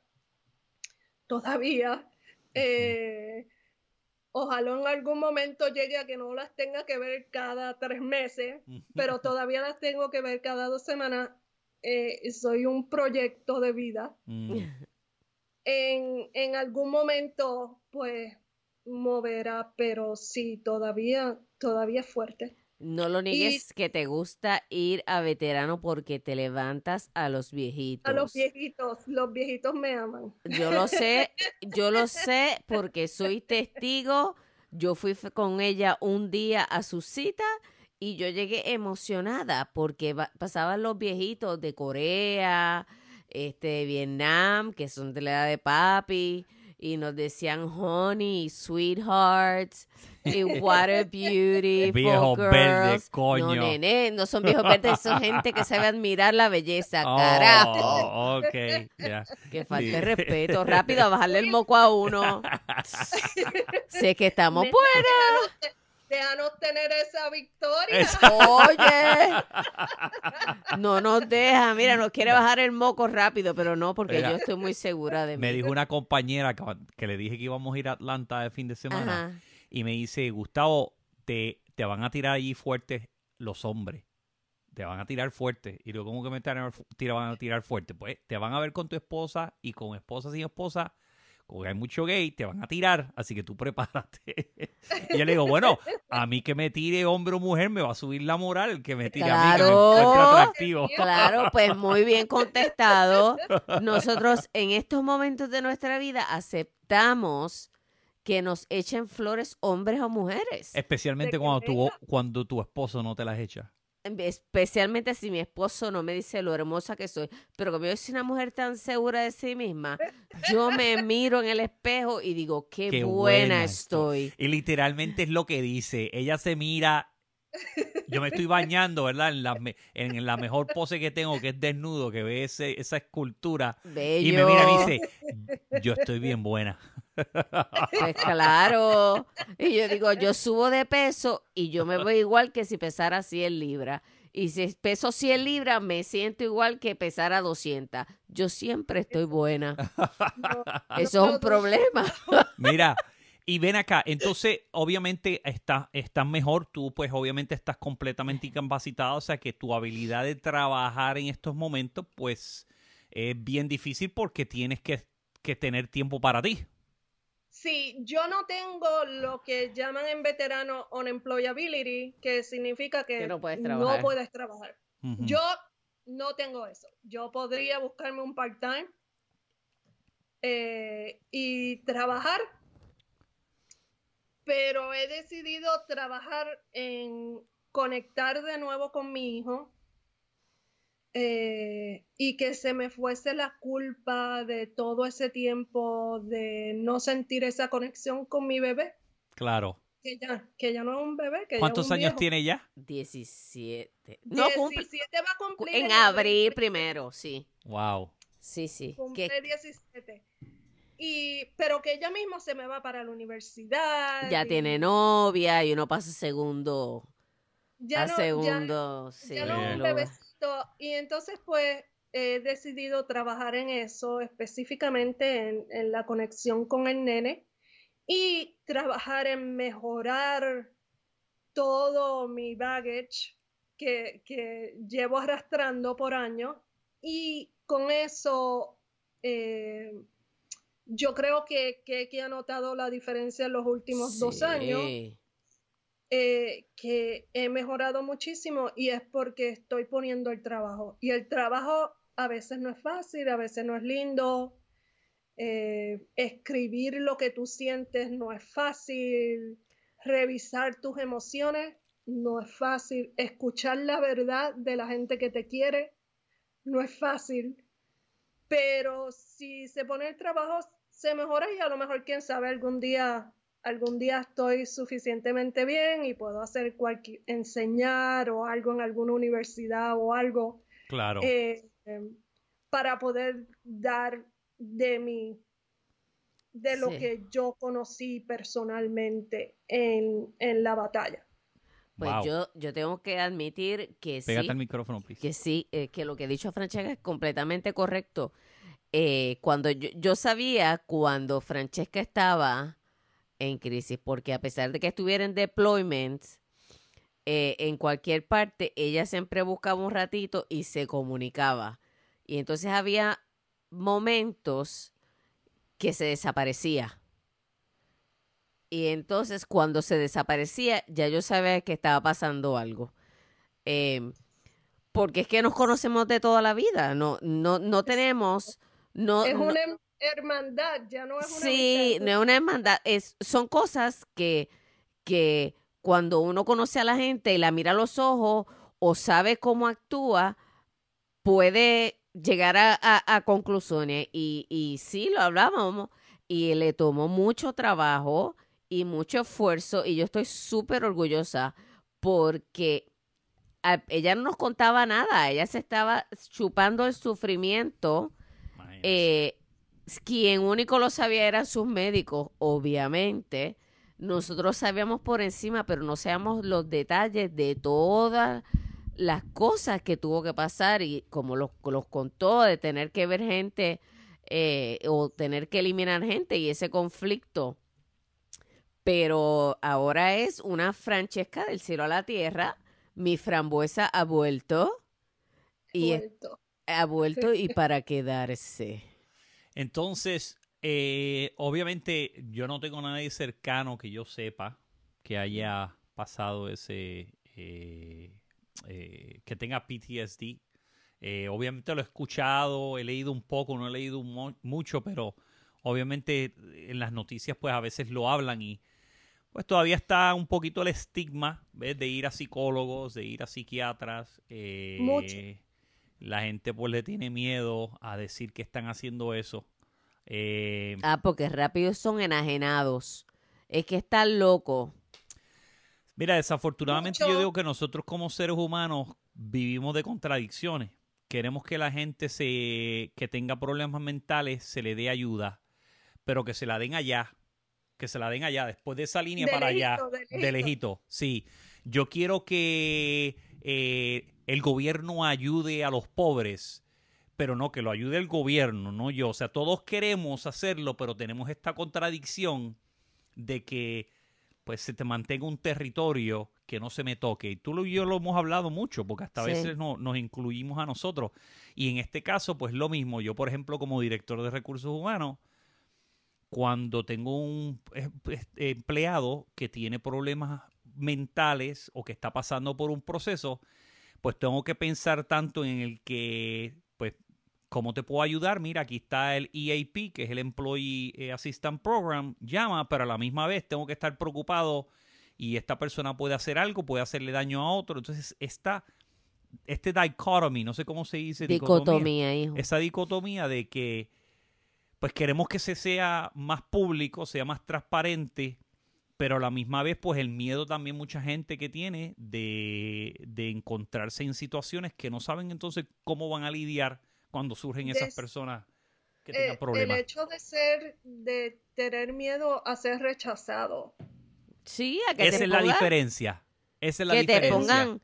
todavía. Eh, ojalá en algún momento llegue a que no las tenga que ver cada tres meses, pero todavía las tengo que ver cada dos semanas. Eh, soy un proyecto de vida. Mm. En, en, algún momento, pues, moverá, pero sí, todavía, todavía es fuerte. No lo niegues que te gusta ir a veterano porque te levantas a los viejitos. A los viejitos, los viejitos me aman. Yo lo sé, yo lo sé porque soy testigo. Yo fui con ella un día a su cita y yo llegué emocionada porque pasaban los viejitos de Corea, este, Vietnam, que son de la edad de papi y nos decían honey, sweethearts, y what a beauty Viejo verde, coño. No, nene, no son viejos verdes, son gente que sabe admirar la belleza, oh, carajo. ok, ya. Que falta respeto. Rápido, a bajarle el moco a uno. sé que estamos buenas déjanos tener esa victoria. Oye, no nos deja, mira, nos quiere bajar el moco rápido, pero no, porque yo estoy muy segura de mí. Me dijo una compañera que, le dije que íbamos a ir a Atlanta el fin de semana y me dice, Gustavo, te, te van a tirar allí fuerte los hombres. Te van a tirar fuerte. Y luego, ¿cómo que me te van a tirar fuerte? Pues te van a ver con tu esposa y con esposa sin esposa porque hay mucho gay, te van a tirar, así que tú prepárate. y yo le digo, bueno, a mí que me tire hombre o mujer me va a subir la moral, el que me tire a mí que me atractivo. Claro, pues muy bien contestado. Nosotros en estos momentos de nuestra vida aceptamos que nos echen flores hombres o mujeres. Especialmente cuando tu, cuando tu esposo no te las echa especialmente si mi esposo no me dice lo hermosa que soy, pero como yo soy una mujer tan segura de sí misma, yo me miro en el espejo y digo, qué, buena, estoy. Y literalmente es lo que dice, ella se mira yo me estoy bañando, ¿verdad? En la, en la mejor pose que tengo, que es desnudo, que ve ese, esa escultura. Y me mira y dice, yo estoy bien buena. Pues claro. Y yo digo, yo subo de peso y yo me veo igual que si pesara 100 libras. Y si peso 100 libras, me siento igual que pesara 200. Yo siempre estoy buena. Eso es un problema. Mira, y ven acá, entonces obviamente estás está mejor, tú pues obviamente estás completamente incapacitado, o sea que tu habilidad de trabajar en estos momentos pues es bien difícil porque tienes que, que tener tiempo para ti. Sí, yo no tengo lo que llaman en veterano unemployability, que significa que, no puedes trabajar. Yo no tengo eso. Yo podría buscarme un part-time eh, y trabajar, pero he decidido trabajar en conectar de nuevo con mi hijo eh, y que se me fuese la culpa de todo ese tiempo de no sentir esa conexión con mi bebé. Claro. Que ya, que ya no es un bebé. Que ¿Cuántos ya es un años tiene ya? 17. No, 17 va a cumplir. En, abril primero, sí. Wow. Sí, sí. Cumple 17. Y, pero que ella misma se me va para la universidad. Ya tiene novia y uno pasa segundo. Ya a segundo, sí. Ya no un bebecito. Y entonces, pues, he decidido trabajar en eso, específicamente en, en la conexión con el nene y trabajar en mejorar todo mi baggage que, que llevo arrastrando por años y con eso eh, yo creo que, que, ha notado la diferencia en los últimos dos años, eh, que he mejorado muchísimo y es porque estoy poniendo el trabajo. Y el trabajo a veces no es fácil, a veces no es lindo. Eh, escribir lo que tú sientes no es fácil. Revisar tus emociones no es fácil. Escuchar la verdad de la gente que te quiere no es fácil. Pero si se pone el trabajo, se mejora y a lo mejor, quién sabe, algún día, algún día estoy suficientemente bien y puedo hacer cualquier, enseñar o algo en alguna universidad o algo. Claro. Eh, em, para poder dar de mi de lo Sí. que yo conocí personalmente en, en la batalla. Pues Wow. yo, yo tengo que admitir que Pégate sí, al micrófono, please. que sí, eh, que lo que ha dicho Francesca es completamente correcto. Eh, cuando yo, yo sabía cuando Francesca estaba en crisis, porque a pesar de que estuviera en deployment, eh, en cualquier parte, ella siempre buscaba un ratito y se comunicaba. Y entonces había momentos que se desaparecía. Y entonces cuando se desaparecía, ya yo sabía que estaba pasando algo. Eh, porque es que nos conocemos de toda la vida, no, no, no tenemos, no, es no- una hermandad, ya no es una Sí, amistad. no es una hermandad. Es, son cosas que, que cuando uno conoce a la gente y la mira a los ojos o sabe cómo actúa, puede llegar a, a- a conclusiones. Y, y sí, lo hablábamos. Y le tomó mucho trabajo y mucho esfuerzo. Y yo estoy súper orgullosa porque a- ella no nos contaba nada. Ella se estaba chupando el sufrimiento. Eh, quien único lo sabía eran sus médicos, obviamente. Nosotros sabíamos por encima, pero no sabíamos los detalles de todas las cosas que tuvo que pasar y como los, los contó, de tener que ver gente eh, o tener que eliminar gente y ese conflicto. Pero ahora es una Francesca del cielo a la tierra. Mi frambuesa ha vuelto y ha vuelto y para quedarse. Entonces, eh, obviamente, yo no tengo a nadie cercano que yo sepa que haya pasado ese. eh, eh, que tenga PTSD. Eh, obviamente lo he escuchado, he leído un poco, no he leído mu- mucho, pero obviamente en las noticias, pues a veces lo hablan y. Pues todavía está un poquito el estigma. De ir a psicólogos, de ir a psiquiatras. eh, Mucho. La gente pues le tiene miedo a decir que están haciendo eso. Eh, Ah, porque rápido son enajenados. Es que están locos. mira, desafortunadamente Mucho. yo digo que nosotros como seres humanos vivimos de contradicciones. Queremos que la gente se, que tenga problemas mentales se le dé ayuda, pero que se la den allá, que se la den allá, después de esa línea De para lejito, allá, de lejito. Sí, yo quiero que eh, el gobierno ayude a los pobres, pero no que lo ayude el gobierno, no yo. O sea, todos queremos hacerlo, pero tenemos esta contradicción de que pues se te mantenga un territorio que no se me toque. Y tú y yo lo hemos hablado mucho, porque hasta a Sí. veces no, nos incluimos a nosotros. Y en este caso, pues lo mismo. Yo, por ejemplo, como director de recursos humanos, cuando tengo un eh, pues, empleado que tiene problemas mentales o que está pasando por un proceso, pues tengo que pensar tanto en el que, pues, ¿cómo te puedo ayudar? Mira, aquí está el EAP, que es el Employee eh, Assistant Program, llama, pero a la misma vez tengo que estar preocupado y esta persona puede hacer algo, puede hacerle daño a otro. Entonces, esta, este dichotomy, no sé cómo se dice. Dicotomía, hijo. Esa dicotomía de que, pues queremos que se sea más público, sea más transparente, pero a la misma vez, pues el miedo también mucha gente que tiene de, de encontrarse en situaciones que no saben entonces cómo van a lidiar cuando surgen esas Des- personas que Eh, tengan el problemas. hecho de ser, de tener miedo a ser rechazado. Sí, a que Esa te es la pongan, diferencia. Esa es la que te diferencia. pongan,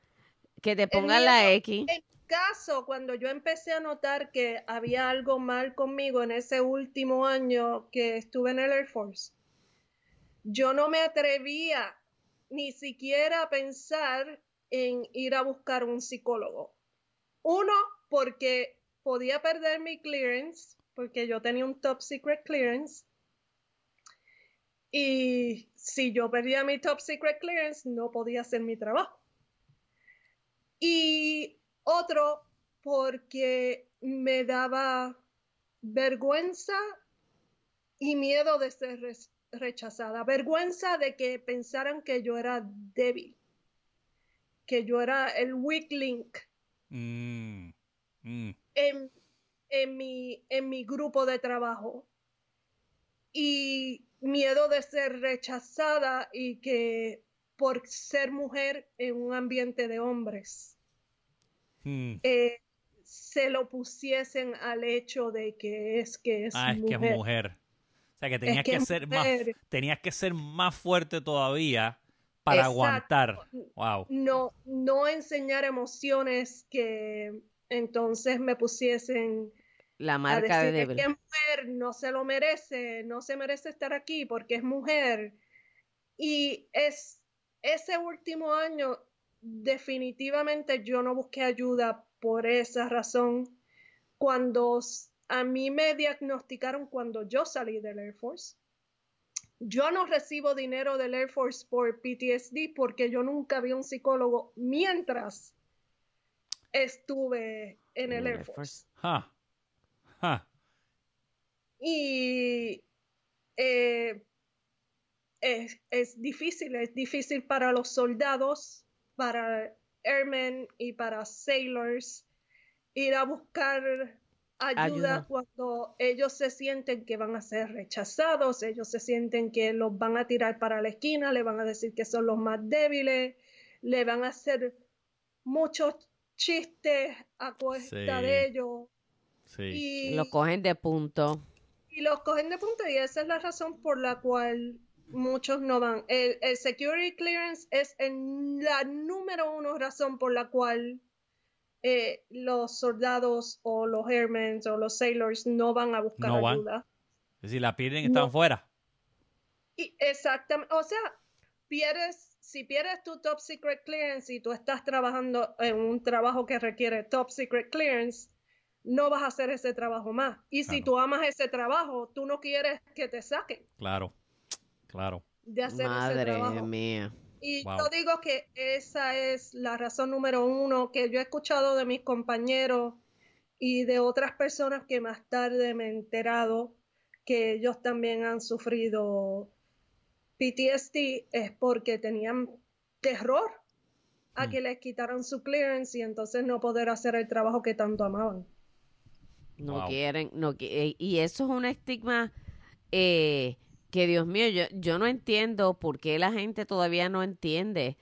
que te pongan miedo- la X. En caso, cuando yo empecé a notar que había algo mal conmigo en ese último año que estuve en el Air Force, yo no me atrevía ni siquiera a pensar en ir a buscar un psicólogo. Uno, porque podía perder mi clearance, porque yo tenía un top secret clearance. Y si yo perdía mi top secret clearance, no podía hacer mi trabajo. Y otro, porque me daba vergüenza y miedo de ser rechazada. Vergüenza de que pensaran que yo era débil. que yo era el weak link Mm, mm. en, en mi, en mi grupo de trabajo. Y miedo de ser rechazada y que por ser mujer en un ambiente de hombres, Mm. eh, se lo pusiesen al hecho de que es que es Ah, es que es mujer. O sea que tenías que ser más, tenías que ser más fuerte todavía para Exacto. aguantar. Wow. No, no enseñar emociones que entonces me pusiesen La a marca de decir débil. que es mujer, no se lo merece, no se merece estar aquí porque es mujer. Y es ese último año, definitivamente yo no busqué ayuda por esa razón. Cuando a mí me diagnosticaron cuando yo salí del Air Force, yo no recibo dinero del Air Force por PTSD porque yo nunca vi un psicólogo mientras estuve en el Air Force. Y eh, es, es difícil, es difícil para los soldados, para airmen y para sailors ir a buscar ayuda, Ayuda. cuando ellos se sienten que van a ser rechazados, ellos se sienten que los van a tirar para la esquina, le van a decir que son los más débiles, le van a hacer muchos chistes a cuesta Sí. de ellos. Sí. Y, Lo cogen de punto. y los cogen de punta y esa es la razón por la cual muchos no van. El, el security clearance es el- la número uno razón por la cual eh, los soldados o los airmen o los sailors no van a buscar No van. ayuda. Es decir, la pierden están No. fuera. Y exactamente, o sea, pierdes, si pierdes tu top secret clearance y tú estás trabajando en un trabajo que requiere top secret clearance, no vas a hacer ese trabajo más. Y si tú amas ese trabajo, tú no quieres que te saquen Claro. Claro. de hacer ese Madre trabajo. mía. Y Wow. yo digo que esa es la razón número uno que yo he escuchado de mis compañeros y de otras personas que más tarde me he enterado que ellos también han sufrido PTSD es porque tenían terror a Mm. que les quitaran su clearance y entonces no poder hacer el trabajo que tanto amaban. No Wow. quieren, no eh, y eso es un estigma eh, que Dios mío, yo, yo no entiendo por qué la gente todavía no entiende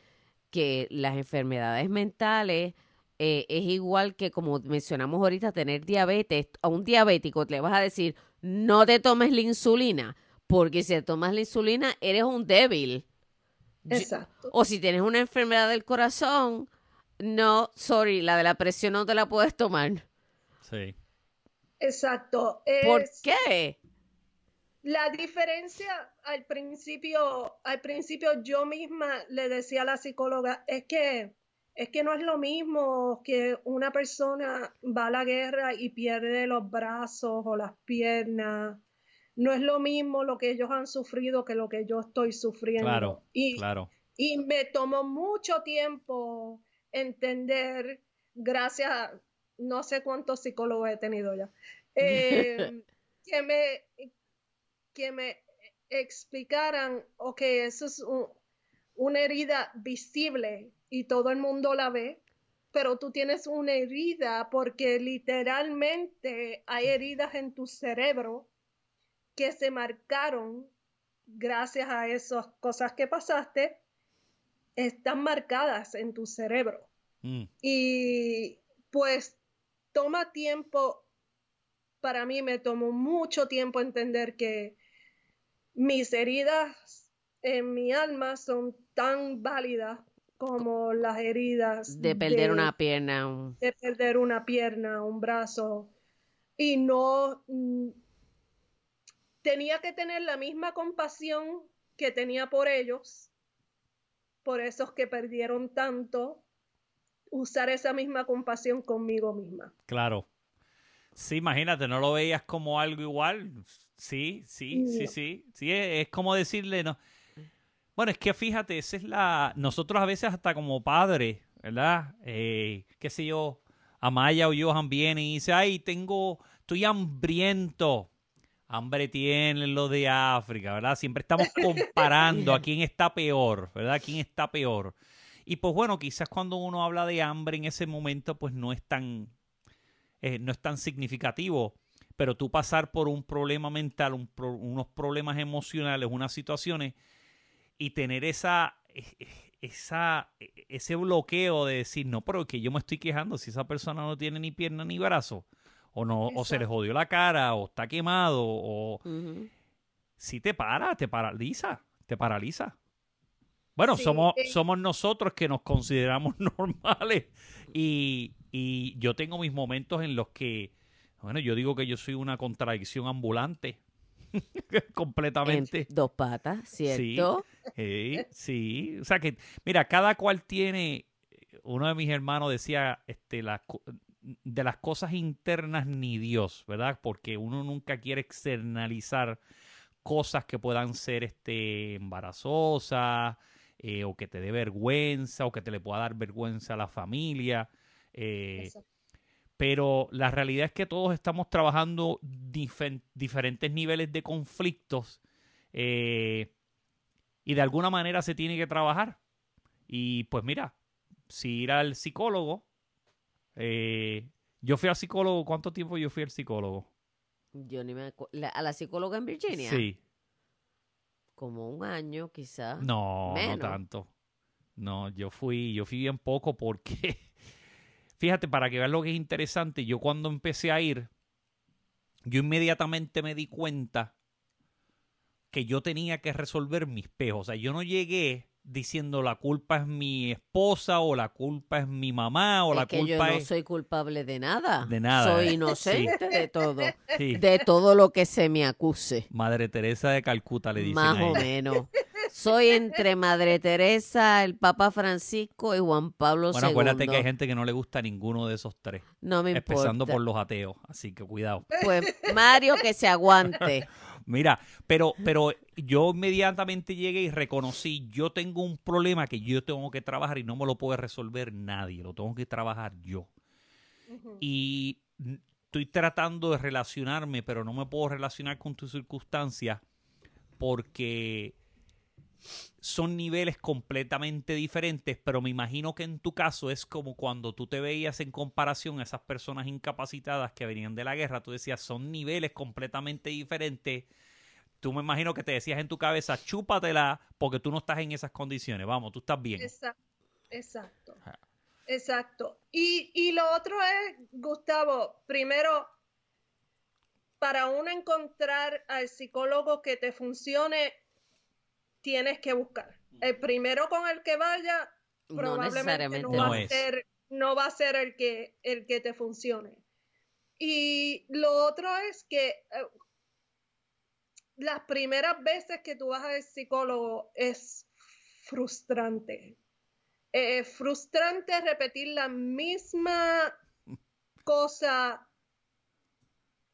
que las enfermedades mentales eh, es igual que como mencionamos ahorita tener diabetes. A un diabético le vas a decir no te tomes la insulina porque si te tomas la insulina eres un débil. Yo- Exacto. o si tienes una enfermedad del corazón, no, sorry, la de la presión no te la puedes tomar. Sí. Exacto. ¿Por qué? La diferencia al principio, al principio yo misma le decía a la psicóloga, es que es que no es lo mismo que una persona va a la guerra y pierde los brazos o las piernas. No es lo mismo lo que ellos han sufrido que lo que yo estoy sufriendo. Claro. Y, Claro. y me tomó mucho tiempo entender, gracias a no sé cuántos psicólogos he tenido ya, eh, que me, que me explicaran, ok, eso es un- una herida visible y todo el mundo la ve, pero tú tienes una herida porque literalmente hay heridas en tu cerebro que se marcaron gracias a esas cosas que pasaste, están marcadas en tu cerebro. Mm. Y pues toma tiempo, para mí me tomó mucho tiempo entender que mis heridas en mi alma son tan válidas como las heridas De perder una pierna. un- de perder una pierna, un brazo, y no mm, tenía que tener la misma compasión que tenía por ellos, por esos que perdieron tanto, usar esa misma compasión conmigo misma. Claro. Sí, imagínate, no lo veías como algo igual. Sí, sí, sí, sí. Sí, es, es como decirle, no. Bueno, es que fíjate, esa es la. Nosotros a veces, hasta como padres, ¿verdad? Eh, qué sé yo, Amaya o Johan vienen y dice, ay, tengo, estoy hambriento. Hambre tienen los de África, ¿verdad? Siempre estamos comparando a quién está peor, ¿verdad? ¿Quién está peor? Y pues bueno, quizás cuando uno habla de hambre en ese momento, pues no es tan, eh, no es tan significativo. Pero tú pasar por un problema mental, unos problemas emocionales, unas situaciones, y tener esa, e, e, esa, e, ese bloqueo de decir, no, pero que yo me estoy quejando si esa persona no tiene ni pierna ni brazo, o no, o se le jodió la cara, o está quemado, o si te para, te paraliza, te paraliza. Bueno, somos, eh, somos nosotros que nos consideramos normales. Y, y yo tengo mis momentos en los que, bueno, yo digo que yo soy una contradicción ambulante. Completamente. dos patas, ¿cierto? Sí, sí. O sea que, mira, cada cual tiene, uno de mis hermanos decía, este, la, de las cosas internas ni Dios, ¿verdad? Porque uno nunca quiere externalizar cosas que puedan ser este, embarazosas eh, o que te dé vergüenza o que te le pueda dar vergüenza a la familia. Eh, pero la realidad es que todos estamos trabajando diferentes niveles de conflictos eh, y de alguna manera se tiene que trabajar. Y pues mira, si ir al psicólogo, yo fui al psicólogo, ¿cuánto tiempo yo fui al psicólogo? Yo ni me ¿A la psicóloga en Virginia? Sí. Como un año, quizás. No, no tanto. No, yo fui, yo fui bien poco porque, fíjate, para que veas lo que es interesante, yo cuando empecé a ir, yo inmediatamente me di cuenta que yo tenía que resolver mis pejos. O sea, yo no llegué diciendo la culpa es mi esposa o la culpa es mi mamá o la que culpa yo no soy culpable de nada. De nada. Soy inocente de todo. De todo lo que se me acuse. Madre Teresa de Calcuta le dicen Más o menos. Soy entre Madre Teresa, el Papa Francisco y Juan Pablo II. Bueno, acuérdate que hay gente que no le gusta ninguno de esos tres. No me importa. Empezando por los ateos, así que cuidado. Pues Mario que se aguante. Mira, pero, pero yo inmediatamente llegué y reconocí, yo tengo un problema que yo tengo que trabajar y no me lo puede resolver nadie, lo tengo que trabajar yo. Y estoy tratando de relacionarme, pero no me puedo relacionar con tus circunstancias porque son niveles completamente diferentes, pero me imagino que en tu caso es como cuando tú te veías en comparación a esas personas incapacitadas que venían de la guerra, tú decías, son niveles completamente diferentes. Tú me imagino que te decías en tu cabeza, chúpatela porque tú no estás en esas condiciones, vamos, tú estás bien. Exacto. Exacto. Exacto. Y, y lo otro es, Gustavo, primero, para uno encontrar al psicólogo que te funcione, tienes que buscar. El primero con el que vaya probablemente no, va, a ser, no va a ser el que, el que te funcione. Y lo otro es que eh, las primeras veces que tú vas al psicólogo es frustrante. Es frustrante repetir la misma cosa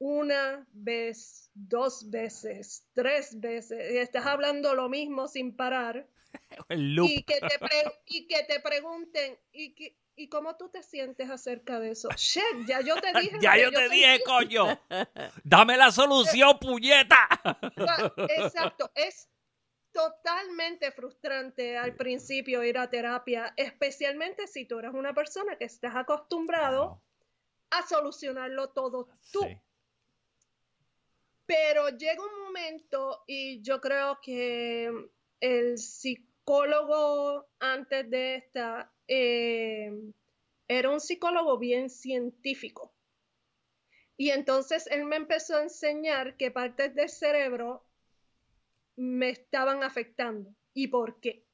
una vez, dos veces, tres veces, y estás hablando lo mismo sin parar. Y, que te y que te pregunten, ¿y, ¿y cómo tú te sientes acerca de eso? Shit, ya yo te dije. ya yo, te dije, coño. Dame la solución, puñeta. Exacto, es totalmente frustrante al principio ir a terapia, especialmente si tú eres una persona que estás acostumbrado a solucionarlo todo tú. Pero llega un momento y yo creo que el psicólogo antes de esta eh, era un psicólogo bien científico. Y entonces él me empezó a enseñar qué partes del cerebro me estaban afectando y por qué.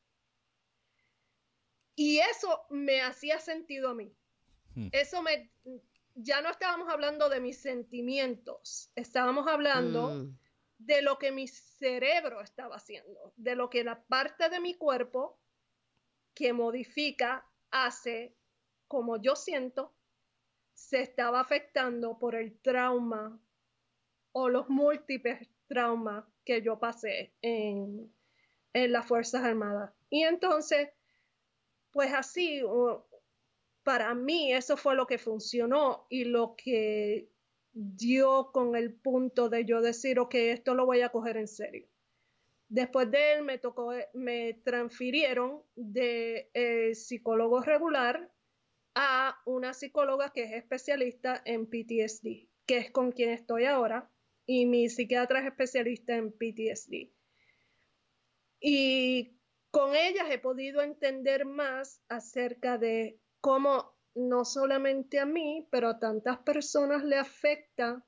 Y eso me hacía sentido a mí. Hmm. Eso me, ya no estábamos hablando de mis sentimientos, estábamos hablando mm. de lo que mi cerebro estaba haciendo, de lo que la parte de mi cuerpo que modifica, hace como yo siento, se estaba afectando por el trauma o los múltiples traumas que yo pasé en, en las Fuerzas Armadas. Y entonces, pues así, para mí eso fue lo que funcionó y lo que dio con el punto de yo decir, ok, esto lo voy a coger en serio. Después de él me tocó, me transfirieron de eh, psicólogo regular a una psicóloga que es especialista en PTSD, que es con quien estoy ahora, y mi psiquiatra es especialista en PTSD. Y con ellas he podido entender más acerca de cómo no solamente a mí, pero a tantas personas le afecta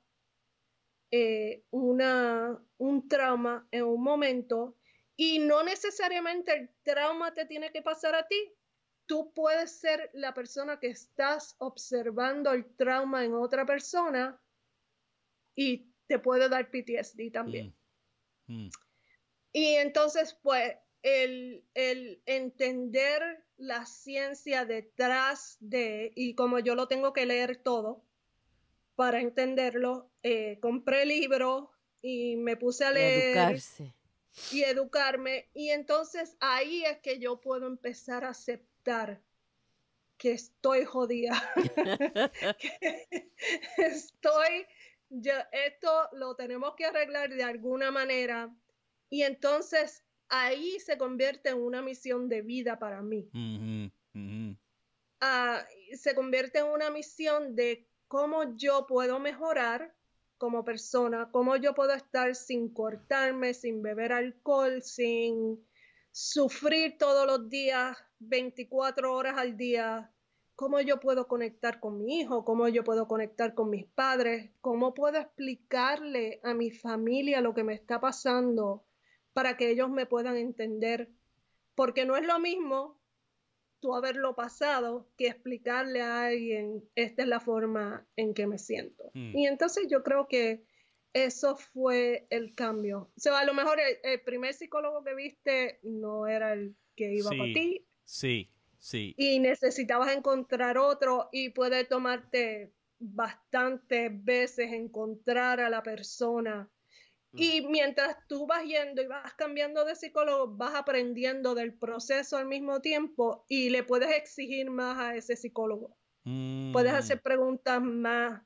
eh, una, un trauma en un momento y no necesariamente el trauma te tiene que pasar a ti. Tú puedes ser la persona que estás observando el trauma en otra persona y te puede dar PTSD también. Mm. Mm. Y entonces, pues, el, el, entender la ciencia detrás de, y como yo lo tengo que leer todo para entenderlo, eh, compré libros y me puse a leer. Educarse. Y educarme. Y entonces ahí es que yo puedo empezar a aceptar que estoy jodida. estoy, yo, esto lo tenemos que arreglar de alguna manera. Y entonces ahí se convierte en una misión de vida para mí. Ah, se convierte en una misión de cómo yo puedo mejorar como persona, cómo yo puedo estar sin cortarme, sin beber alcohol, sin sufrir todos los días, 24 horas al día, cómo yo puedo conectar con mi hijo, cómo yo puedo conectar con mis padres, cómo puedo explicarle a mi familia lo que me está pasando, para que ellos me puedan entender, porque no es lo mismo tú haberlo pasado que explicarle a alguien, esta es la forma en que me siento. Mm. Y entonces yo creo que eso fue el cambio. O sea, a lo mejor el, primer psicólogo que viste no era el que iba para ti. Sí, sí. Y necesitabas encontrar otro y puede tomarte bastantes veces encontrar a la persona y mientras tú vas yendo y vas cambiando de psicólogo, vas aprendiendo del proceso al mismo tiempo y le puedes exigir más a ese psicólogo. Puedes hacer mm. preguntas más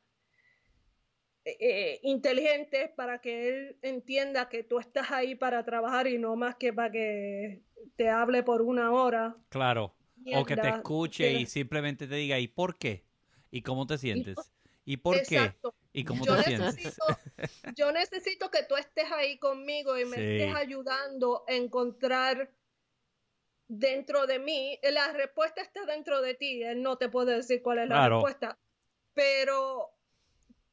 eh, inteligentes para que él entienda que tú estás ahí para trabajar y no más que para que te hable por una hora. Claro. o que te escuche y simplemente te diga, ¿y por qué? ¿Y cómo te sientes? ¿Y por qué? ¿Y cómo yo te necesito, Yo necesito que tú estés ahí conmigo y me estés ayudando a encontrar dentro de mí. La respuesta está dentro de ti. Él no te puede decir cuál es la respuesta. Pero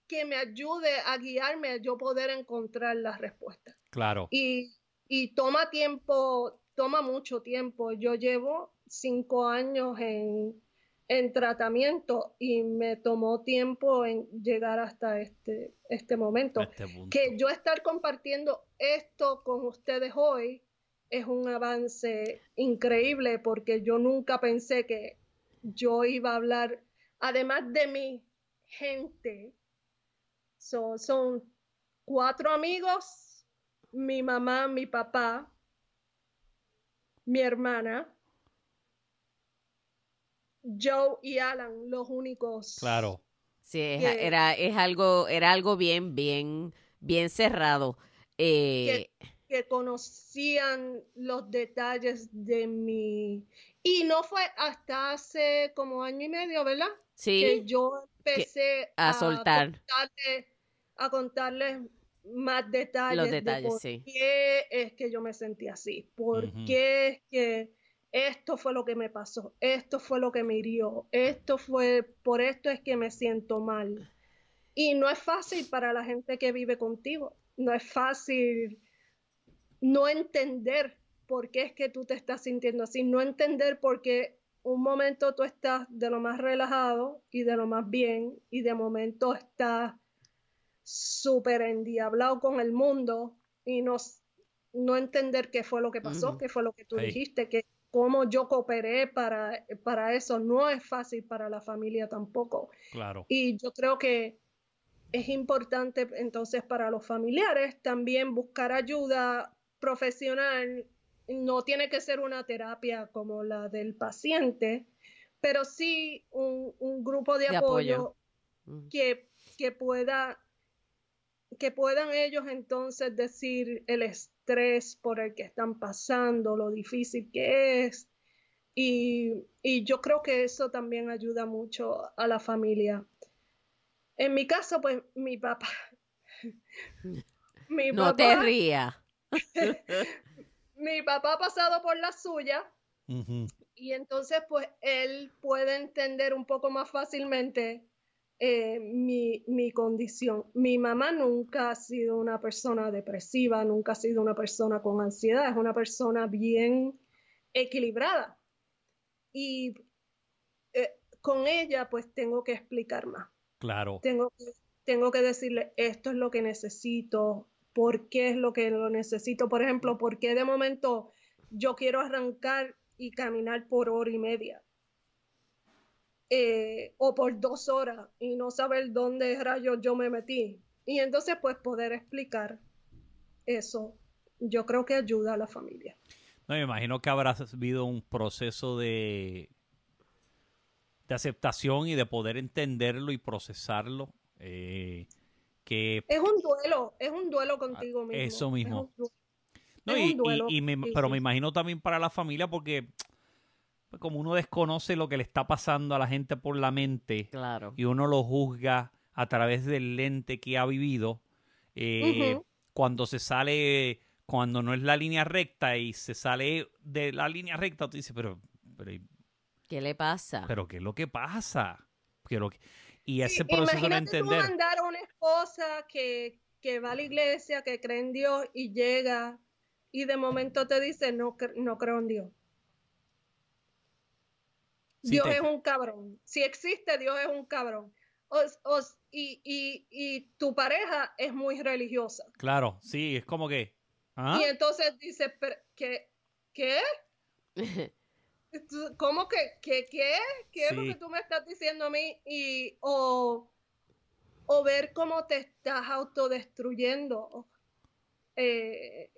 que me ayude a guiarme a yo poder encontrar la respuesta. Claro. Y, y toma tiempo, toma mucho tiempo. Yo llevo cinco años en en tratamiento y me tomó tiempo en llegar hasta este, este momento. Este que yo estar compartiendo esto con ustedes hoy es un avance increíble porque yo nunca pensé que yo iba a hablar, además de mi gente, son cuatro amigos, mi mamá, mi papá, mi hermana, Joe y Alan los únicos. Claro. Sí, era, es algo, era algo bien, bien, bien cerrado. Eh, que, conocían los detalles de mi... Y no fue hasta hace como año y medio, ¿verdad? Sí. Que yo empecé a, soltar. a contarles más detalles, los detalles de por qué es que yo me sentí así, por qué es que esto fue lo que me pasó, esto fue lo que me hirió, esto fue, por esto es que me siento mal. Y no es fácil para la gente que vive contigo, no es fácil no entender por qué es que tú te estás sintiendo así, no entender por qué un momento tú estás de lo más relajado y de lo más bien y de momento estás súper endiablado con el mundo y no, no entender qué fue lo que pasó, qué fue lo que tú dijiste, que cómo yo cooperé para, para eso. No es fácil para la familia tampoco. Claro. Y yo creo que es importante entonces para los familiares también buscar ayuda profesional. No tiene que ser una terapia como la del paciente, pero sí un, grupo de, apoyo, Que, que pueda que puedan ellos entonces decir el estrés por el que están pasando, lo difícil que es. Y, y yo creo que eso también ayuda mucho a la familia. En mi caso, pues mi papá. mi no te rías. mi papá ha pasado por la suya. Y entonces, pues, él puede entender un poco más fácilmente eh, mi, mi, condición. Mi mamá nunca ha sido una persona depresiva, nunca ha sido una persona con ansiedad, es una persona bien equilibrada. Y eh, con ella pues tengo que explicar más. Claro. Tengo, tengo que decirle, esto es lo que necesito, por qué es lo que lo necesito. Por ejemplo, por qué de momento yo quiero arrancar y caminar por hora y media eh, o por dos horas y no saber dónde rayos yo me metí. Y entonces pues poder explicar eso, yo creo que ayuda a la familia. No, me imagino que habrá habido un proceso de, de aceptación y de poder entenderlo y procesarlo. Eh, que es un duelo, es un duelo contigo mismo. Eso mismo. no, y, pero me imagino también para la familia porque como uno desconoce lo que le está pasando a la gente por la mente claro. y uno lo juzga a través del lente que ha vivido, eh, cuando se sale, cuando no es la línea recta y se sale de la línea recta, tú dices, pero, ¿qué le pasa? Pero ¿qué es lo que pasa? Y ese proceso de entender. Tú mandar a una esposa que, que va a la iglesia, que cree en Dios y llega y de momento te dice, no, no creo en Dios. Dios es un cabrón. Si existe, Dios es un cabrón. y, tu pareja es muy religiosa. Claro, sí, es como que. ¿ah? Y entonces dice, ¿qué? ¿Qué? ¿Cómo que, qué? ¿Qué es lo que tú me estás diciendo a mí? Y, o, o ver cómo te estás autodestruyendo eh,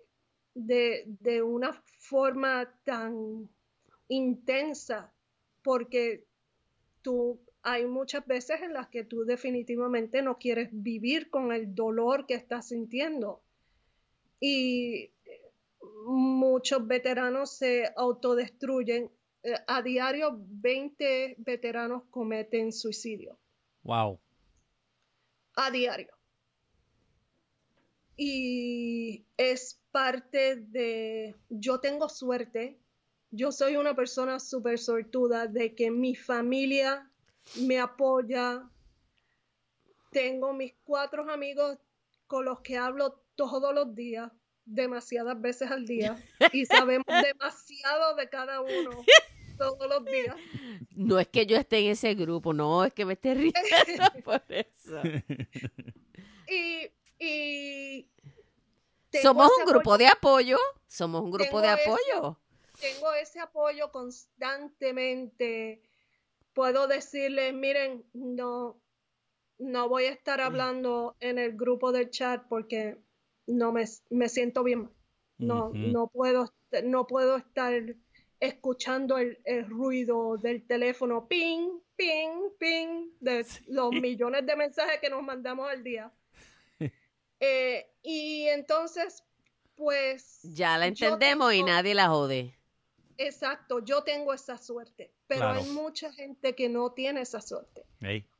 de, de una forma tan intensa porque tú hay muchas veces en las que tú definitivamente no quieres vivir con el dolor que estás sintiendo. Y muchos veteranos se autodestruyen. Eh, a diario 20 veteranos cometen suicidio. Wow. A diario. Y es parte de, yo tengo suerte yo soy una persona súper sortuda de que mi familia me apoya. Tengo mis cuatro amigos con los que hablo todos los días, demasiadas veces al día, y sabemos demasiado de cada uno todos los días. No es que yo esté en ese grupo, no, es que me esté riendo por eso. Y, somos un grupo de apoyo, somos un grupo de apoyo tengo ese apoyo constantemente. Puedo decirles, miren, no, no voy a estar mm. hablando en el grupo del chat porque no me, siento bien. No, no, puedo, no puedo estar escuchando el, ruido del teléfono, ping, ping, ping, de los millones de mensajes que nos mandamos al día. Eh, y entonces, pues... Ya la entendemos y nadie la jode. Exacto, yo tengo esa suerte, pero hay mucha gente que no tiene esa suerte.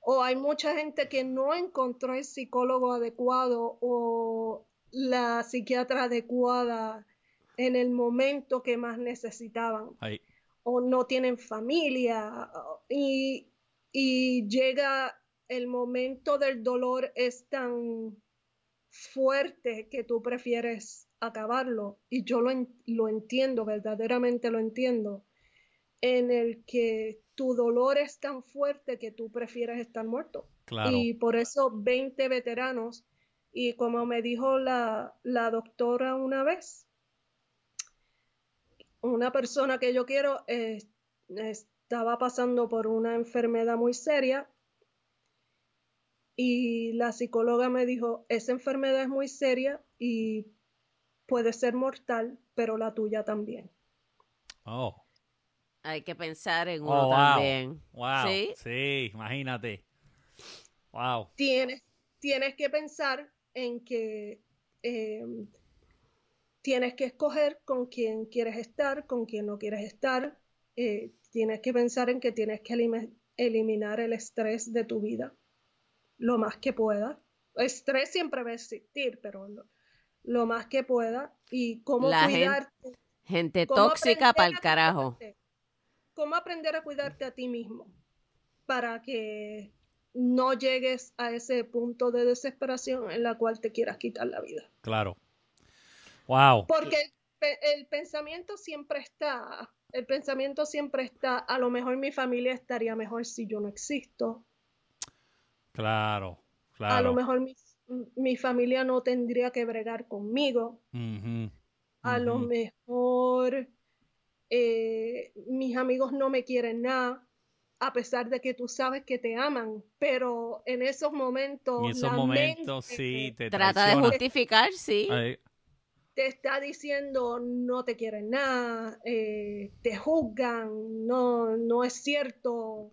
O hay mucha gente que no encontró el psicólogo adecuado o la psiquiatra adecuada en el momento que más necesitaban. O no tienen familia y, y llega el momento del dolor es tan fuerte que tú prefieres acabarlo. Y yo lo, lo entiendo, verdaderamente lo entiendo, en el que tu dolor es tan fuerte que tú prefieres estar muerto. Y por eso 20 veteranos, y como me dijo la, la doctora una vez, una persona que yo quiero eh, estaba pasando por una enfermedad muy seria y la psicóloga me dijo, esa enfermedad es muy seria y puede ser mortal, pero la tuya también. Oh. Hay que pensar en oh, uno también. Wow. ¿Sí? imagínate. Wow. Tienes, tienes que pensar en que eh, tienes que escoger con quién quieres estar, con quién no quieres estar. Eh, tienes que pensar en que tienes que eliminar el estrés de tu vida lo más que pueda. Estrés siempre va a existir, pero lo, más que pueda. Y cómo cuidarte. Gente, tóxica para el carajo. Cómo aprender a cuidarte a ti mismo para que no llegues a ese punto de desesperación en la cual te quieras quitar la vida. Claro. Wow. Porque el, pensamiento siempre está, el pensamiento siempre está, a lo mejor mi familia estaría mejor si yo no existo. Claro, claro. A lo mejor mi, familia no tendría que bregar conmigo. A lo mejor eh, mis amigos no me quieren nada a pesar de que tú sabes que te aman, pero en esos momentos... En esos momentos, sí, te Trata de justificar, sí. Te está diciendo no te quieren nada, eh, te juzgan, no, no es cierto.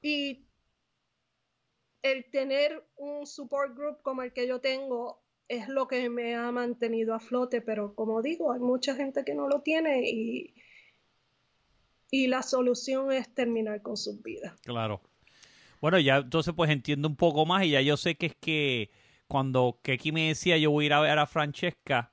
Y el tener un support group como el que yo tengo es lo que me ha mantenido a flote, pero como digo, hay mucha gente que no lo tiene y y la solución es terminar con sus vidas. Claro. Bueno, ya entonces pues entiendo un poco más y ya yo sé que es que cuando Keki me decía yo voy a ir a ver a Francesca,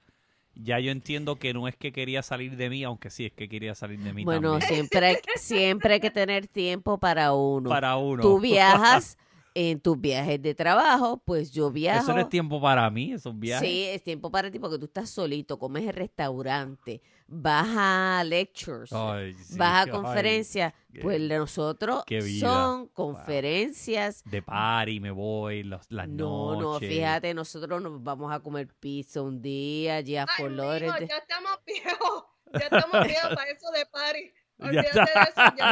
ya yo entiendo que no es que quería salir de mí, aunque sí es que quería salir de mí. Bueno, siempre hay, siempre hay que tener tiempo para uno. Para uno. Tú viajas en tus viajes de trabajo, pues yo viajo. Eso no es tiempo para mí, esos viajes. Sí, es tiempo para ti porque tú estás solito, comes en restaurante, vas a lectures, vas a conferencias. pues nosotros son conferencias. De party, me voy, las, las no, noches. No, no, fíjate, nosotros nos vamos a comer pizza un día, ya Ay, ya estamos viejos, ya estamos viejos para eso de party. Ya está.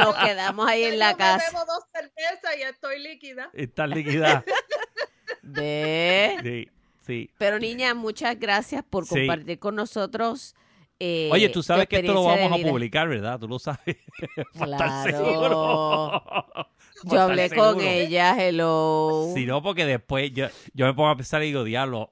Nos quedamos ahí en la casa. Bebo dos cervezas y estoy líquida. Está líquida. ¿Ve? Sí, sí. Pero niña, muchas gracias por compartir con nosotros. Eh, Oye, tú sabes que esto lo vamos a publicar, ¿verdad? Tú lo sabes. Claro. yo hablé con ella, hello. Sí, no, porque después yo, yo me pongo a pensar y digo, diablo.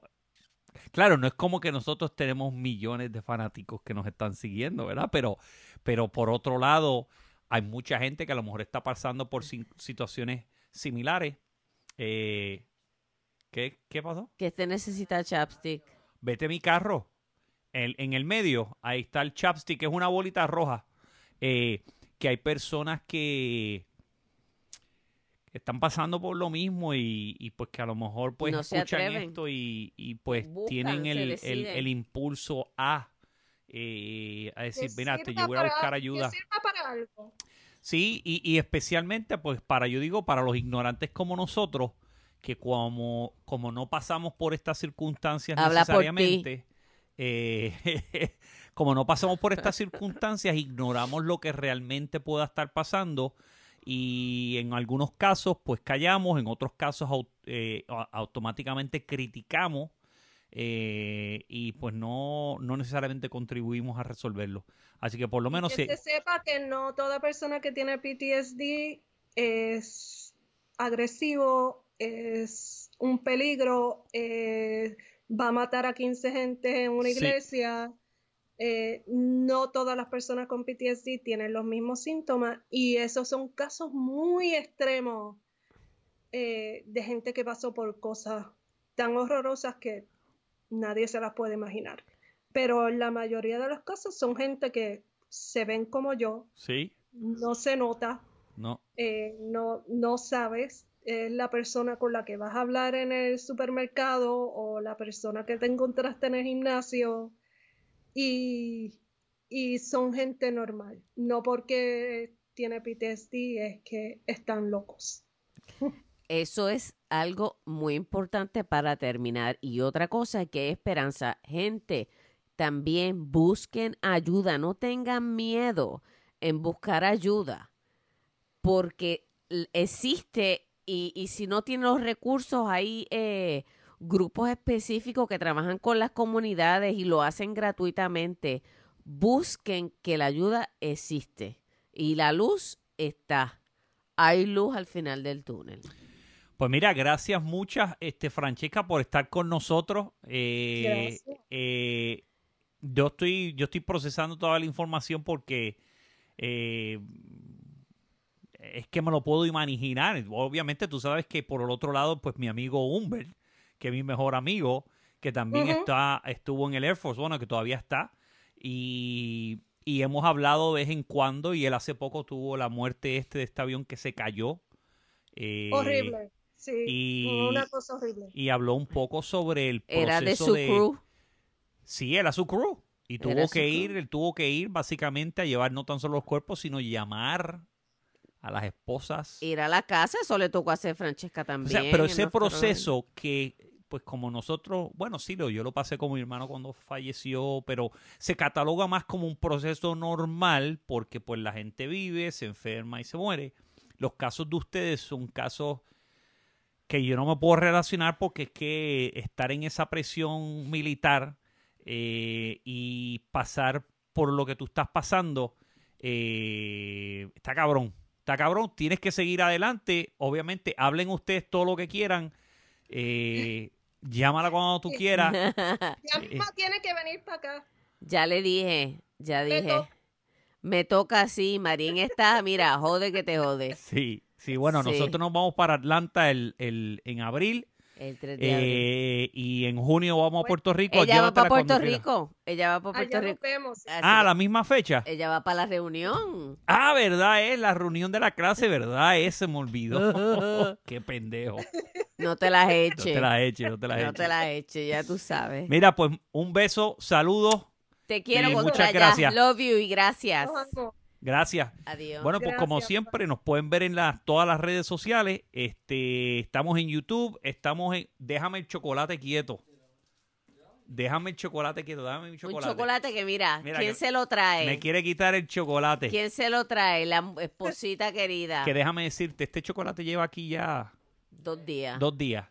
Claro, no es como que nosotros tenemos millones de fanáticos que nos están siguiendo, ¿verdad? Pero pero por otro lado, hay mucha gente que a lo mejor está pasando por situaciones similares. Eh, ¿qué, ¿Qué pasó? Que este necesita chapstick. Vete a mi carro. En, en el medio, ahí está el chapstick, que es una bolita roja. Eh, que hay personas que están pasando por lo mismo y, pues que a lo mejor pues escuchan esto y, pues tienen el, el, impulso a eh, a decir, mira, yo voy a buscar ayuda. para algo. Sí, y, especialmente, pues, para, yo digo, para los ignorantes como nosotros, que como, como no pasamos por estas circunstancias necesariamente, eh, como no pasamos por estas circunstancias, ignoramos lo que realmente pueda estar pasando y en algunos casos, pues callamos, en otros casos eh, automáticamente criticamos eh, y pues no, no necesariamente contribuimos a resolverlo. Así que por lo menos... Que se sepa que no toda persona que tiene PTSD es agresivo, es un peligro, eh, va a matar a 15 gente en una iglesia. Eh, no todas las personas con PTSD tienen los mismos síntomas y esos son casos muy extremos de gente que pasó por cosas tan horrorosas que nadie se las puede imaginar. Pero la mayoría de los casos son gente que se ven como yo. Sí. No se nota. No. Eh, no, no sabes. Es la persona con la que vas a hablar en el supermercado o la persona que te encontraste en el gimnasio. Y, y son gente normal. No porque tiene PTSD es que están locos. Eso es algo muy importante para terminar. Y otra cosa que esperanza, gente, también busquen ayuda, no tengan miedo en buscar ayuda, porque existe y, si no tienen los recursos, hay eh, grupos específicos que trabajan con las comunidades y lo hacen gratuitamente. Busquen que la ayuda existe y la luz está. Hay luz al final del túnel. Pues mira, gracias muchas, este, Francesca, por estar con nosotros. Eh, eh, yo estoy, yo estoy procesando toda la información porque eh, es que me lo puedo imaginar. Obviamente, tú sabes que por el otro lado, pues mi amigo Humbert, que es mi mejor amigo, que también está, estuvo en el Air Force, bueno, que todavía está, y, y hemos hablado de vez en cuando, y él hace poco tuvo la muerte este de este avión que se cayó. Eh, Horrible. Sí, y- una cosa horrible. y habló un poco sobre el proceso Era de su crew. Sí, era su crew. Y tuvo que crew. ir, él tuvo que ir básicamente a llevar no tan solo los cuerpos, sino llamar a las esposas. Ir a la casa, eso le tocó hacer Francesca O también. sea, pero ese proceso que, pues como nosotros, bueno, sí, yo lo pasé con mi hermano cuando falleció, pero se cataloga más como un proceso normal porque pues la gente vive, se enferma y se muere. Los casos de ustedes son casos que yo no me puedo relacionar porque es que estar en esa presión militar eh, y pasar por lo que tú estás pasando eh, está cabrón. Está cabrón, tienes que seguir adelante. Obviamente, hablen ustedes todo lo que quieran. Eh, llámala cuando tú quieras. Ya Eh, mismo tiene que venir para acá. Ya le dije, ya Me dije. to- Me toca así, Marín está, mira, jode que te jode. Sí, sí, bueno, Sí. nosotros nos vamos para Atlanta el, el- en abril El 3 de abril. eh, y en junio vamos a Bueno, Puerto Rico. Ella va para Puerto. Rico. Ella va para Puerto Allá nos Rico. vemos. Ah, la misma fecha. Ella va para la reunión. Ah, verdad, es la reunión de la clase, verdad, ese me olvidó. Qué pendejo. No te las No eche. te la eche, no te la No eche. te las eche, ya tú sabes. Mira, pues un beso, saludos, Te quiero con muchas gracias. Love you y gracias. Gracias. Adiós. Bueno, pues como siempre, nos pueden ver en las, todas las redes sociales. Este, estamos en YouTube, estamos en Déjame el chocolate quieto. Déjame el chocolate quieto, dame mi un chocolate. chocolate que mira, Mira ¿quién que se lo trae? Me quiere quitar el chocolate. ¿Quién se lo trae? La esposita querida. Que déjame decirte, este chocolate lleva aquí ya Dos días. dos días.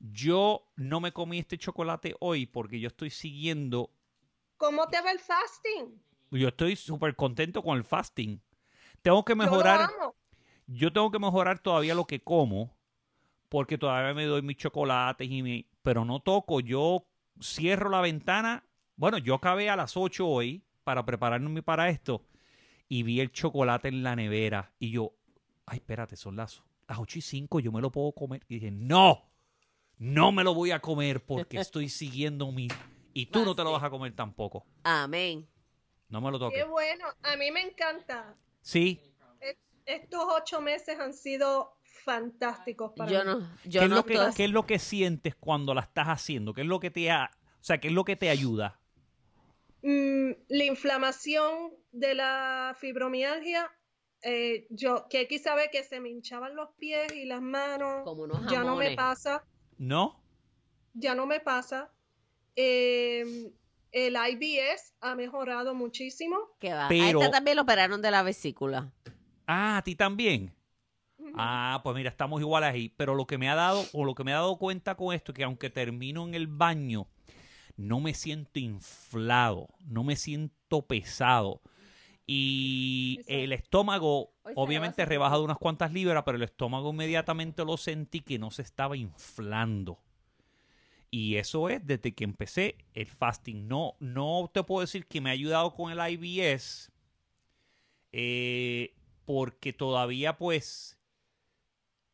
Yo no me comí este chocolate hoy porque yo estoy siguiendo, ¿Cómo te va el fasting? Yo estoy súper contento con el fasting. Tengo que mejorar, yo tengo que mejorar todavía lo que como porque todavía me doy mis chocolates y mi, pero no toco, yo cierro la ventana. Bueno, yo acabé a las 8 hoy para prepararme para esto y vi el chocolate en la nevera y yo, ay, espérate, son las, las 8 y 5, yo me lo puedo comer. Y dije, no, no me lo voy a comer porque estoy siguiendo mi... Y tú no te lo vas a comer tampoco. Amén. No me lo Qué toques. bueno. A mí me encanta. Sí. Es- Estos ocho meses han sido fantásticos para Yo mí. no, ¿Qué, yo es no lo que, qué es lo que sientes cuando la estás haciendo? ¿Qué es lo que te ha, o sea, qué es lo que te ayuda? Mm, la inflamación de la fibromialgia, eh, yo, que aquí sabe que se me hinchaban los pies y las manos, Como unos ya no me pasa, ¿No? ya no me pasa. Eh, el IBS ha mejorado muchísimo. Que va. Pero- A esta también lo operaron de la vesícula. Ah, a ti también. Ah, pues mira, estamos igual ahí. Pero lo que me ha dado, o lo que me he dado cuenta con esto, es que aunque termino en el baño, no me siento inflado, no me siento pesado. Y el estómago, obviamente, rebasa rebajado unas cuantas libras, pero el estómago inmediatamente lo sentí que no se estaba inflando. Y eso es desde que empecé el fasting. No, no te puedo decir que me ha ayudado con el IBS, eh, porque todavía pues,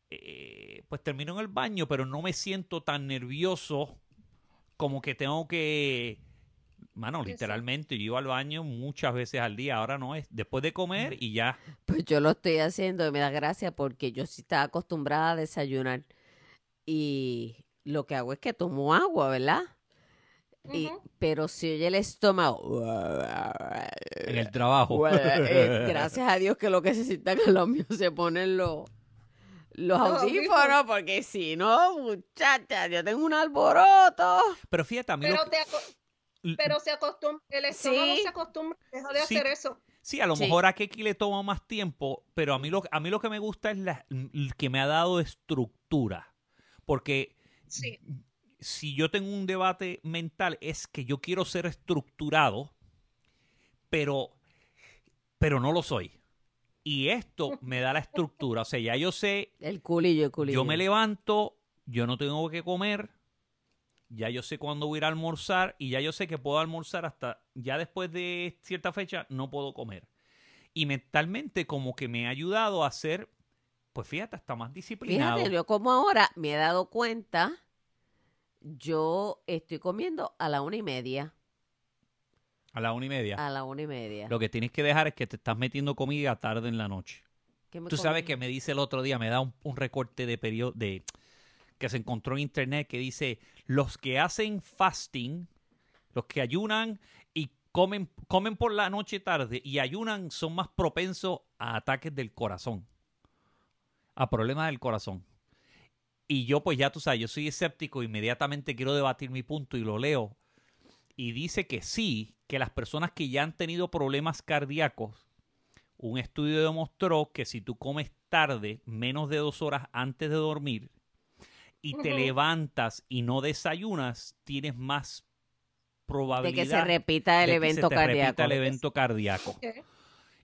eh, pues termino en el baño, pero no me siento tan nervioso como que tengo que, mano, literalmente yo iba al baño muchas veces al día. Ahora no es después de comer y ya. Pues yo lo estoy haciendo y me da gracia porque yo sí estaba acostumbrada a desayunar. Y lo que hago es que tomo agua, ¿verdad? Y, pero si oye el estómago. En el trabajo. eh, gracias a Dios que lo que se sientan a los míos se ponen los, los audífonos, porque si no, muchacha, yo tengo un alboroto. Pero fíjate, a mí Pero, que- te aco- pero se acostumbra, el estómago Sí. se acostumbra, deja de Sí. hacer eso. Sí, a lo Sí. mejor a Keki le toma más tiempo, pero a mí lo, a mí lo que me gusta es la, que me ha dado estructura. Porque Sí. si yo tengo un debate mental es que yo quiero ser estructurado, pero, pero no lo soy. Y esto me da la estructura. O sea, ya yo sé, El culillo, el culillo. yo me levanto, yo no tengo que comer, ya yo sé cuándo voy a ir a almorzar y ya yo sé que puedo almorzar hasta, ya después de cierta fecha, no puedo comer. Y mentalmente como que me ha ayudado a ser, pues fíjate, hasta más disciplinado. Fíjate, yo como ahora me he dado cuenta, yo estoy comiendo a la una y media. A la una y media. A la una y media. Lo que tienes que dejar es que te estás metiendo comida tarde en la noche. ¿Qué me Tú sabes que me dice el otro día, me da un, un recorte de periodo de que se encontró en internet que dice los que hacen fasting, los que ayunan y comen, comen por la noche tarde y ayunan son más propensos a ataques del corazón, a problemas del corazón. Y yo, pues ya tú sabes, yo soy escéptico, inmediatamente quiero debatir mi punto y lo leo. Y dice que sí, que las personas que ya han tenido problemas cardíacos, un estudio demostró que si tú comes tarde, menos de dos horas antes de dormir, y te levantas y no desayunas, tienes más de probabilidad que se repita el de que se evento te repita cardíaco. el evento cardíaco.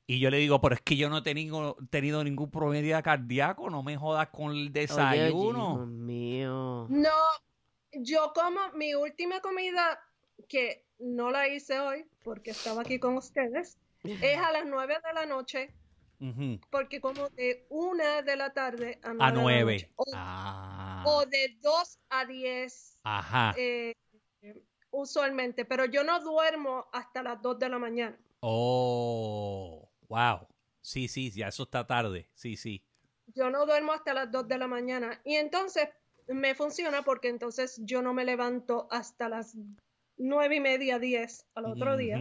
Y yo le digo, pero es que yo no he tenido, tenido ningún problema cardíaco, no me jodas con el Oye, desayuno. Dios mío. No, yo como mi última comida, que no la hice hoy porque estaba aquí con ustedes, es a las 9 de la noche, porque como de una de la tarde a 9 A de la nueve. noche, o, Ah. o de 2 a 10 Ajá. eh, usualmente, pero yo no duermo hasta las 2 de la mañana. Oh, wow. Sí, sí, ya eso está tarde. Sí, sí. Yo no duermo hasta las 2 de la mañana y entonces me funciona porque entonces yo no me levanto hasta las 9 y media, 10 al otro día.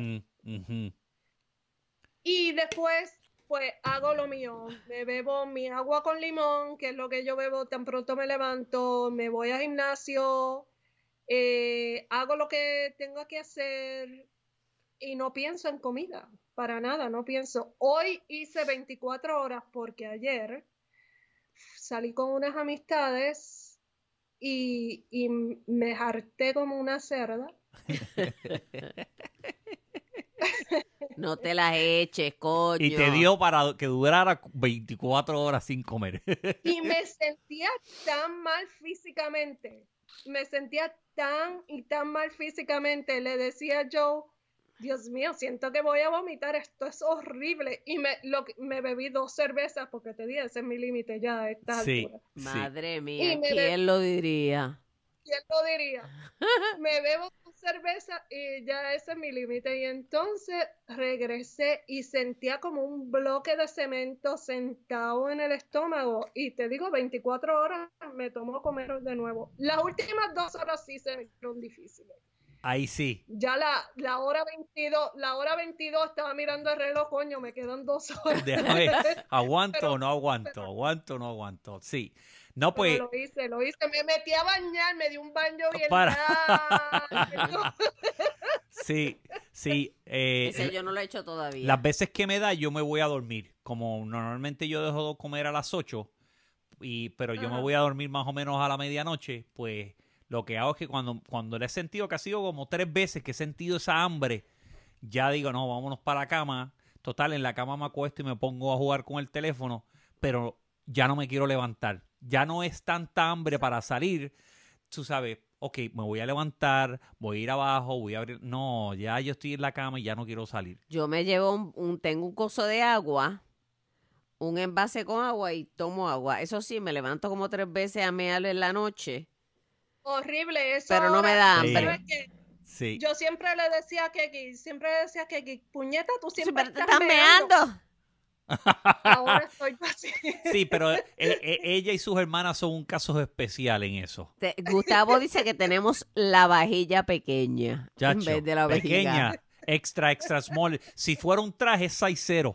Y después, pues hago lo mío. Me bebo mi agua con limón, que es lo que yo bebo tan pronto me levanto. Me voy al gimnasio, eh, hago lo que tengo que hacer y no pienso en comida. Para nada, no pienso. Hoy hice 24 horas porque ayer salí con unas amistades y, y me harté como una cerda. No te las eches, coño. Y te dio para que durara 24 horas sin comer. Y me sentía tan mal físicamente. Me sentía tan y tan mal físicamente. Le decía a Joe, Dios mío, siento que voy a vomitar. Esto es horrible. Y me, lo, que- me bebí dos cervezas porque te dije, ese es mi límite ya a estas Sí. alturas. Madre mía, ¿quién lo diría? ¿Quién lo diría? Me bebo dos cervezas y ya ese es mi límite. Y entonces regresé y sentía como un bloque de cemento sentado en el estómago. Y te digo, 24 horas me tomó comer de nuevo. Las últimas dos horas sí se me hicieron difíciles. Ahí sí. Ya la, la hora 22, la hora 22 estaba mirando el reloj, coño, me quedan dos horas. Déjame, ¿aguanto Pero- o no aguanto? pero- ¿Aguanto o no aguanto? Sí. No, pues, lo hice, lo hice. Me metí a bañar, me di un baño bien Para. sí, sí. eh, Ese yo no lo he hecho todavía. Las veces que me da, yo me voy a dormir. Como normalmente yo dejo de comer a las 8, y, pero yo me voy a dormir más o menos a la medianoche, pues lo que hago es que cuando, cuando le he sentido que ha sido como tres veces que he sentido esa hambre, ya digo, no, vámonos para la cama. Total, en la cama me acuesto y me pongo a jugar con el teléfono, pero ya no me quiero levantar. Ya no es tanta hambre para salir. Tú sabes, ok, me voy a levantar, voy a ir abajo, voy a abrir. No, ya yo estoy en la cama y ya no quiero salir. Yo me llevo un, tengo un coso de agua, un envase con agua y tomo agua. Eso sí, me levanto como tres veces a mear en la noche. Horrible eso. Pero no me da hambre. ¿sabes qué? Sí. Yo siempre le decía a Keki, siempre le decía a Keki, puñeta, tú siempre Siempre te estás estás meando. meando. Ahora estoy así. Sí, pero eh, eh, ella y sus hermanas son un caso especial en eso. Te- Gustavo dice que tenemos la vajilla pequeña en Chacho, vez de la vejiga. pequeña, extra, extra small. Si fuera un traje, es 6-0.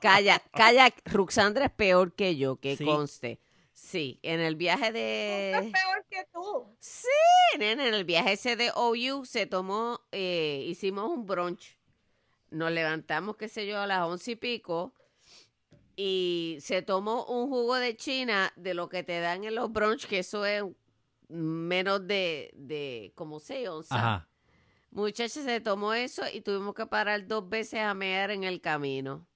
Calla, calla, Ruxandra es peor que yo, que Sí. conste. Sí, en el viaje Es de... peor que tú. Sí, nena, en el viaje ese de OU se tomó, eh, hicimos un brunch. Nos levantamos, qué sé yo, a las once y pico y se tomó un jugo de China de lo que te dan en los brunch, que eso es menos de, de como seis onzas. Ajá. Muchacha se tomó eso y tuvimos que parar dos veces a mear en el camino.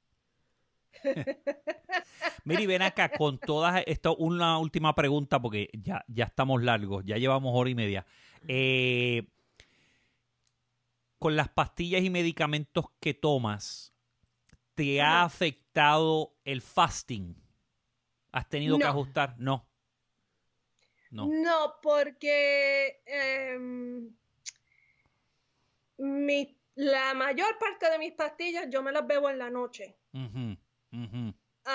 Miri, ven acá con todas esto, una última pregunta porque ya, ya estamos largos, ya llevamos hora y media. Eh, con las pastillas y medicamentos que tomas, ¿te ha afectado el fasting? ¿Has tenido que ajustar? No. No. No, porque em, mi- la mayor parte de mis pastillas yo me las bebo en la noche.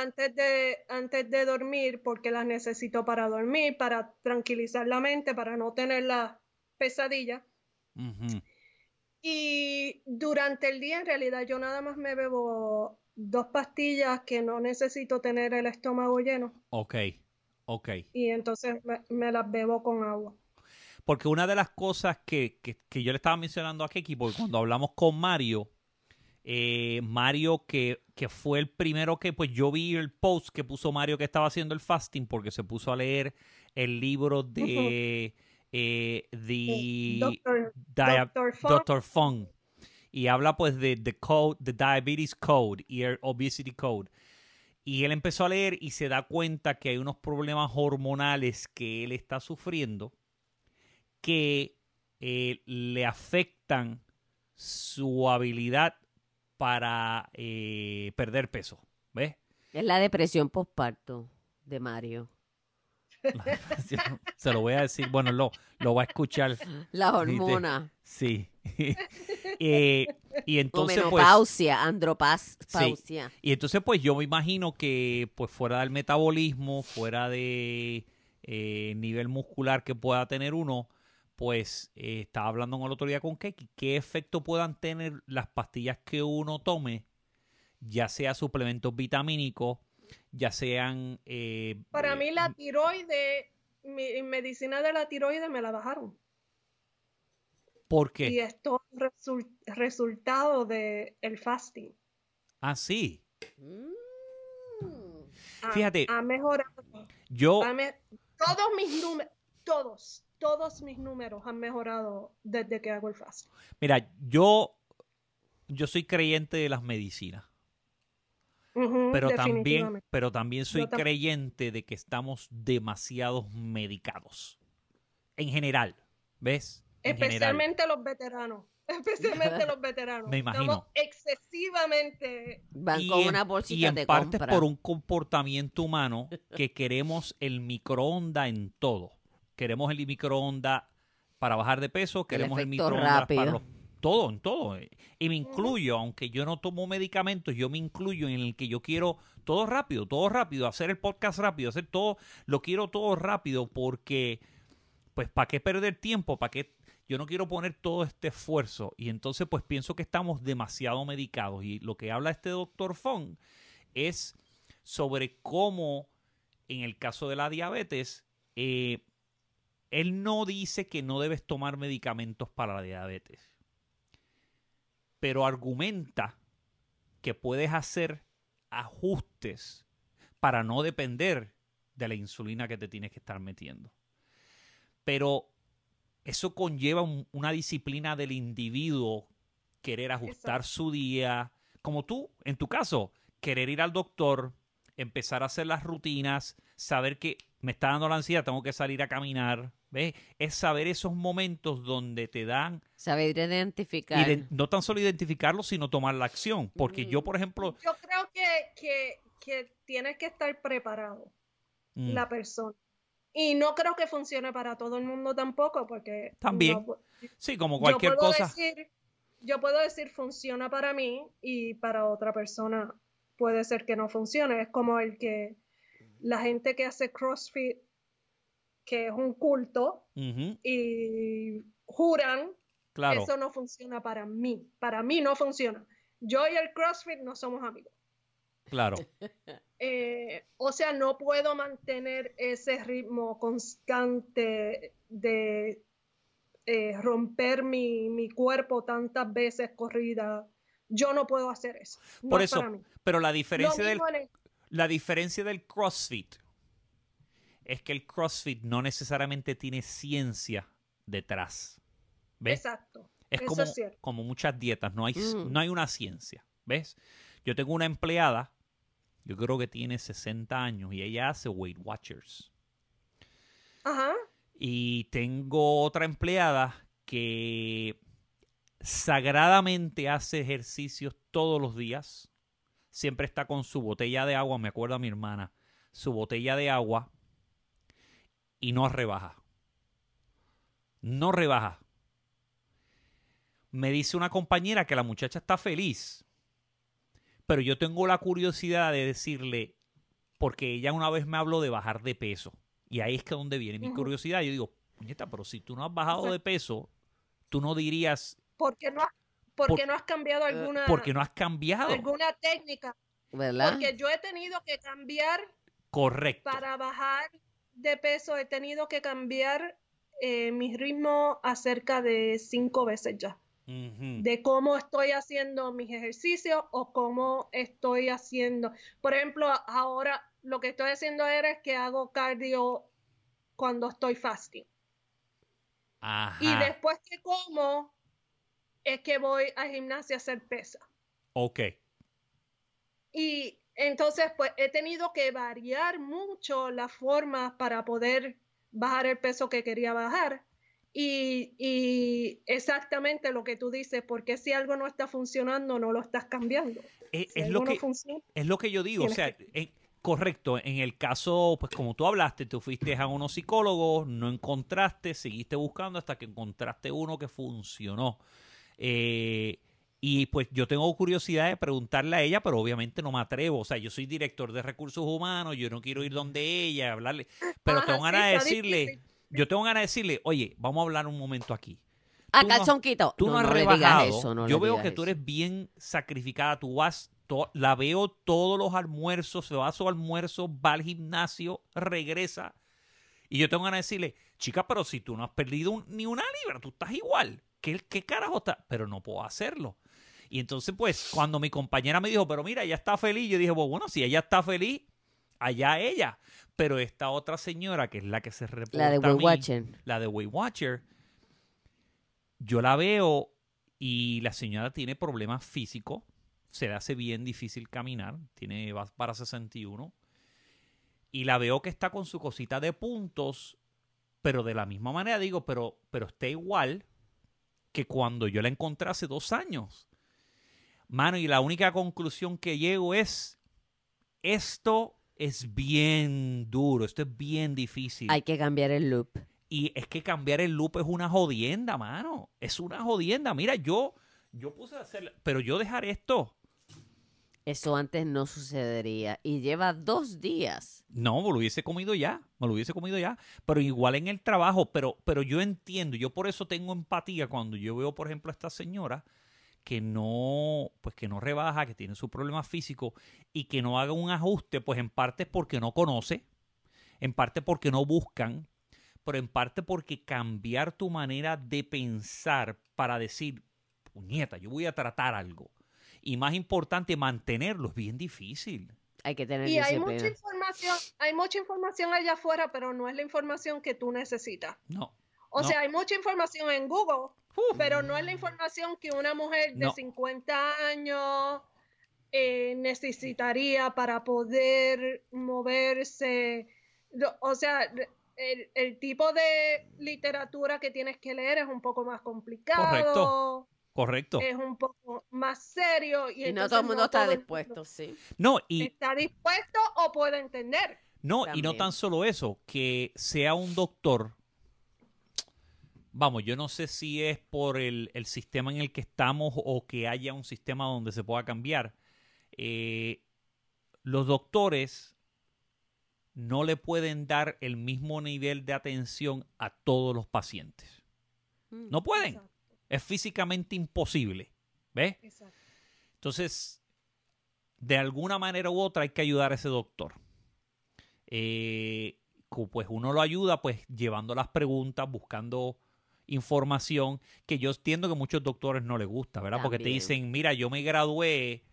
Antes de, antes de dormir, porque las necesito para dormir, para tranquilizar la mente, para no tener las pesadillas. Ujú. Y durante el día, en realidad, yo nada más me bebo dos pastillas que no necesito tener el estómago lleno. Ok, ok. Y entonces me, me las bebo con agua. Porque una de las cosas que, que- que yo le estaba mencionando a Keki, porque cuando hablamos con Mario, eh, Mario que, que fue el primero que, pues yo vi el post que puso Mario que estaba haciendo el fasting porque se puso a leer el libro de eh, The Doctor, Dia- Doctor Fung. Y habla pues de the code, the diabetes code y el obesity code. Y él empezó a leer y se da cuenta que hay unos problemas hormonales que él está sufriendo que eh, le afectan su habilidad para eh, perder peso. ¿Ves? Es la depresión postparto de Mario. Se lo voy a decir, bueno, lo, lo va a escuchar. La hormona. Sí. Eh, y O entonces, pues, menopausia, andropausia. Y entonces, pues yo me imagino que, pues fuera del metabolismo, fuera de eh, nivel muscular que pueda tener uno, pues eh, estaba hablando en el otro día con Keki, qué efecto puedan tener las pastillas que uno tome, ya sea suplementos vitamínicos, ya sean... eh, Para eh, mí la tiroide, mi medicina de la tiroide me la bajaron. ¿Por Y qué? esto es resul- resultado del el fasting. Ah, sí. Mm. Ha- Fíjate. Ha mejorado. Yo... ha me- todos mis números, todos, todos mis números han mejorado desde que hago el fasting. Mira, yo... Yo soy creyente de las medicinas. Pero también, pero también soy tam- creyente de que estamos demasiado medicados. En general, ¿ves? En general. Especialmente los veteranos. Especialmente los veteranos. Me imagino. Estamos excesivamente. Van Y con en- una Y bolsita en de parte compra. por un comportamiento humano que queremos el microondas en todo. Queremos el microondas para bajar de peso, queremos el, efecto microondas rápido. para los- todo, en todo. Y me incluyo, aunque yo no tomo medicamentos, yo me incluyo en el que yo quiero todo rápido, todo rápido, hacer el podcast rápido, hacer todo, lo quiero todo rápido porque, pues, ¿para qué perder tiempo? ¿Para qué? Yo no quiero poner todo este esfuerzo. Y entonces, pues, pienso que estamos demasiado medicados. Y lo que habla este doctor Fong es sobre cómo, en el caso de la diabetes, eh, él no dice que no debes tomar medicamentos para la diabetes, pero argumenta que puedes hacer ajustes para no depender de la insulina que te tienes que estar metiendo. Pero eso conlleva un- una disciplina del individuo, querer ajustar su día, como tú, en tu caso, querer ir al doctor, empezar a hacer las rutinas, saber que me está dando la ansiedad, tengo que salir a caminar, ¿ves? Es saber esos momentos donde te dan, Saber identificar. iden- no tan solo identificarlo, sino tomar la acción. Porque yo, Mm. por ejemplo, Yo creo que, que, que tienes que estar preparado, mm, la persona. Y no creo que funcione para todo el mundo tampoco, porque. También. no sí, como yo cualquier puedo cosa. decir, yo puedo decir funciona para mí y para otra persona puede ser que no funcione. Es como el que la gente que hace CrossFit, que es un culto, y juran claro. eso no funciona para mí. Para mí no funciona. Yo y el CrossFit no somos amigos. Claro. Eh, o sea, no puedo mantener ese ritmo constante de eh, romper mi, mi cuerpo tantas veces corrida. Yo no puedo hacer eso. No Por es eso, para mí. pero la diferencia del mismo en el- La diferencia del CrossFit es que el CrossFit no necesariamente tiene ciencia detrás. ¿Ves? Exacto. Es Eso como, es cierto. como muchas dietas, no hay, Mm. no hay una ciencia. ¿Ves? Yo tengo una empleada yo creo que tiene 60 años y ella hace Weight Watchers. Ajá. Y tengo otra empleada que sagradamente hace ejercicios todos los días. Siempre está con su botella de agua, me acuerdo a mi hermana, su botella de agua y no rebaja. No rebaja. Me dice una compañera que la muchacha está feliz, pero yo tengo la curiosidad de decirle, porque ella una vez me habló de bajar de peso, y ahí es que donde viene mi curiosidad. Yo digo, puñeta, pero si tú no has bajado de peso, tú no dirías, ¿Por qué no has, por Por- qué no has cambiado Eh, alguna, porque no has cambiado. alguna técnica? ¿Verdad? Porque yo he tenido que cambiar Correcto. para bajar de peso, he tenido que cambiar eh, mi ritmo acerca de cinco veces ya. De cómo estoy haciendo mis ejercicios o cómo estoy haciendo. Por ejemplo, ahora lo que estoy haciendo ahora es que hago cardio cuando estoy fasting. Ajá. Y después que como, es que voy al gimnasio a hacer pesa. Ok. Y entonces, pues he tenido que variar mucho las formas para poder bajar el peso que quería bajar. Y, y exactamente lo que tú dices, porque si algo no está funcionando, no lo estás cambiando. Es, Si es algo lo no que, funciona, es lo que yo digo. O sea, en- correcto. En el caso, pues como tú hablaste, tú fuiste a unos psicólogos, no encontraste, seguiste buscando hasta que encontraste uno que funcionó. Eh, y pues yo tengo curiosidad de preguntarle a ella, pero obviamente no me atrevo. O sea, yo soy director de recursos humanos, yo no quiero ir donde ella, hablarle. Pero Ajá, tengo ganas de decirle, difícil. yo tengo ganas de decirle, oye, vamos a hablar un momento aquí. A tú no- calzonquito. Tú no, has le digas rebajado. eso, no Yo veo que tú eres bien sacrificada. Tú vas, to- la veo todos los almuerzos, se va a su almuerzo, va al gimnasio, regresa. Y yo tengo ganas de decirle, chica, pero si tú no has perdido un- ni una libra, tú estás igual. ¿Qué, ¿Qué carajo está? Pero no puedo hacerlo. Y entonces, pues, cuando mi compañera me dijo, pero mira, ella está feliz, yo dije, pues, bueno, si ella está feliz, allá ella. Pero esta otra señora, que es la que se reporta La de Weight mí, Watcher. la de Weight Watcher, yo la veo y la señora tiene problemas físicos, se le hace bien difícil caminar, tiene va para 61 y la veo que está con su cosita de puntos, pero de la misma manera digo, pero pero está igual que cuando yo la encontré hace dos años. Mano, y la única conclusión que llego es, esto es bien duro, esto es bien difícil. Hay que cambiar el loop. Y es que cambiar el loop es una jodienda, mano. Es una jodienda. Mira, yo, yo puse a hacer, pero yo dejar esto. Eso antes no sucedería. Y lleva dos días. No, me lo hubiese comido ya, me lo hubiese comido ya. Pero igual en el trabajo, pero, pero yo entiendo, yo por eso tengo empatía cuando yo veo, por ejemplo, a esta señora que no, pues que no rebaja, que tiene su problema físico y que no haga un ajuste, pues en parte es porque no conoce, en parte porque no buscan, pero en parte porque cambiar tu manera de pensar para decir, puñeta, yo voy a tratar algo. Y más importante, mantenerlo es bien difícil. Hay que tener Y hay mucha información, hay mucha información allá afuera, pero no es la información que tú necesitas. No. O No. sea, hay mucha información en Google, Uf. pero no es la información que una mujer de No. 50 años eh, necesitaría para poder moverse. O sea, el, el tipo de literatura que tienes que leer es un poco más complicado, Correcto. Correcto. es un poco más serio. Y, Y no todo el mundo está dispuesto, sí. No, y, está dispuesto o puede entender. No, y no tan solo eso, que sea un doctor. Vamos, yo no sé si es por el, el sistema en el que estamos o que haya un sistema donde se pueda cambiar. Eh, los doctores no le pueden dar el mismo nivel de atención a todos los pacientes. Mm. No pueden. Es físicamente imposible. ¿Ves? exacto. Entonces, de alguna manera u otra hay que ayudar a ese doctor. Eh, pues uno lo ayuda pues llevando las preguntas, buscando información que yo entiendo que a muchos doctores no les gusta, ¿verdad? Porque te dicen, mira, yo me gradué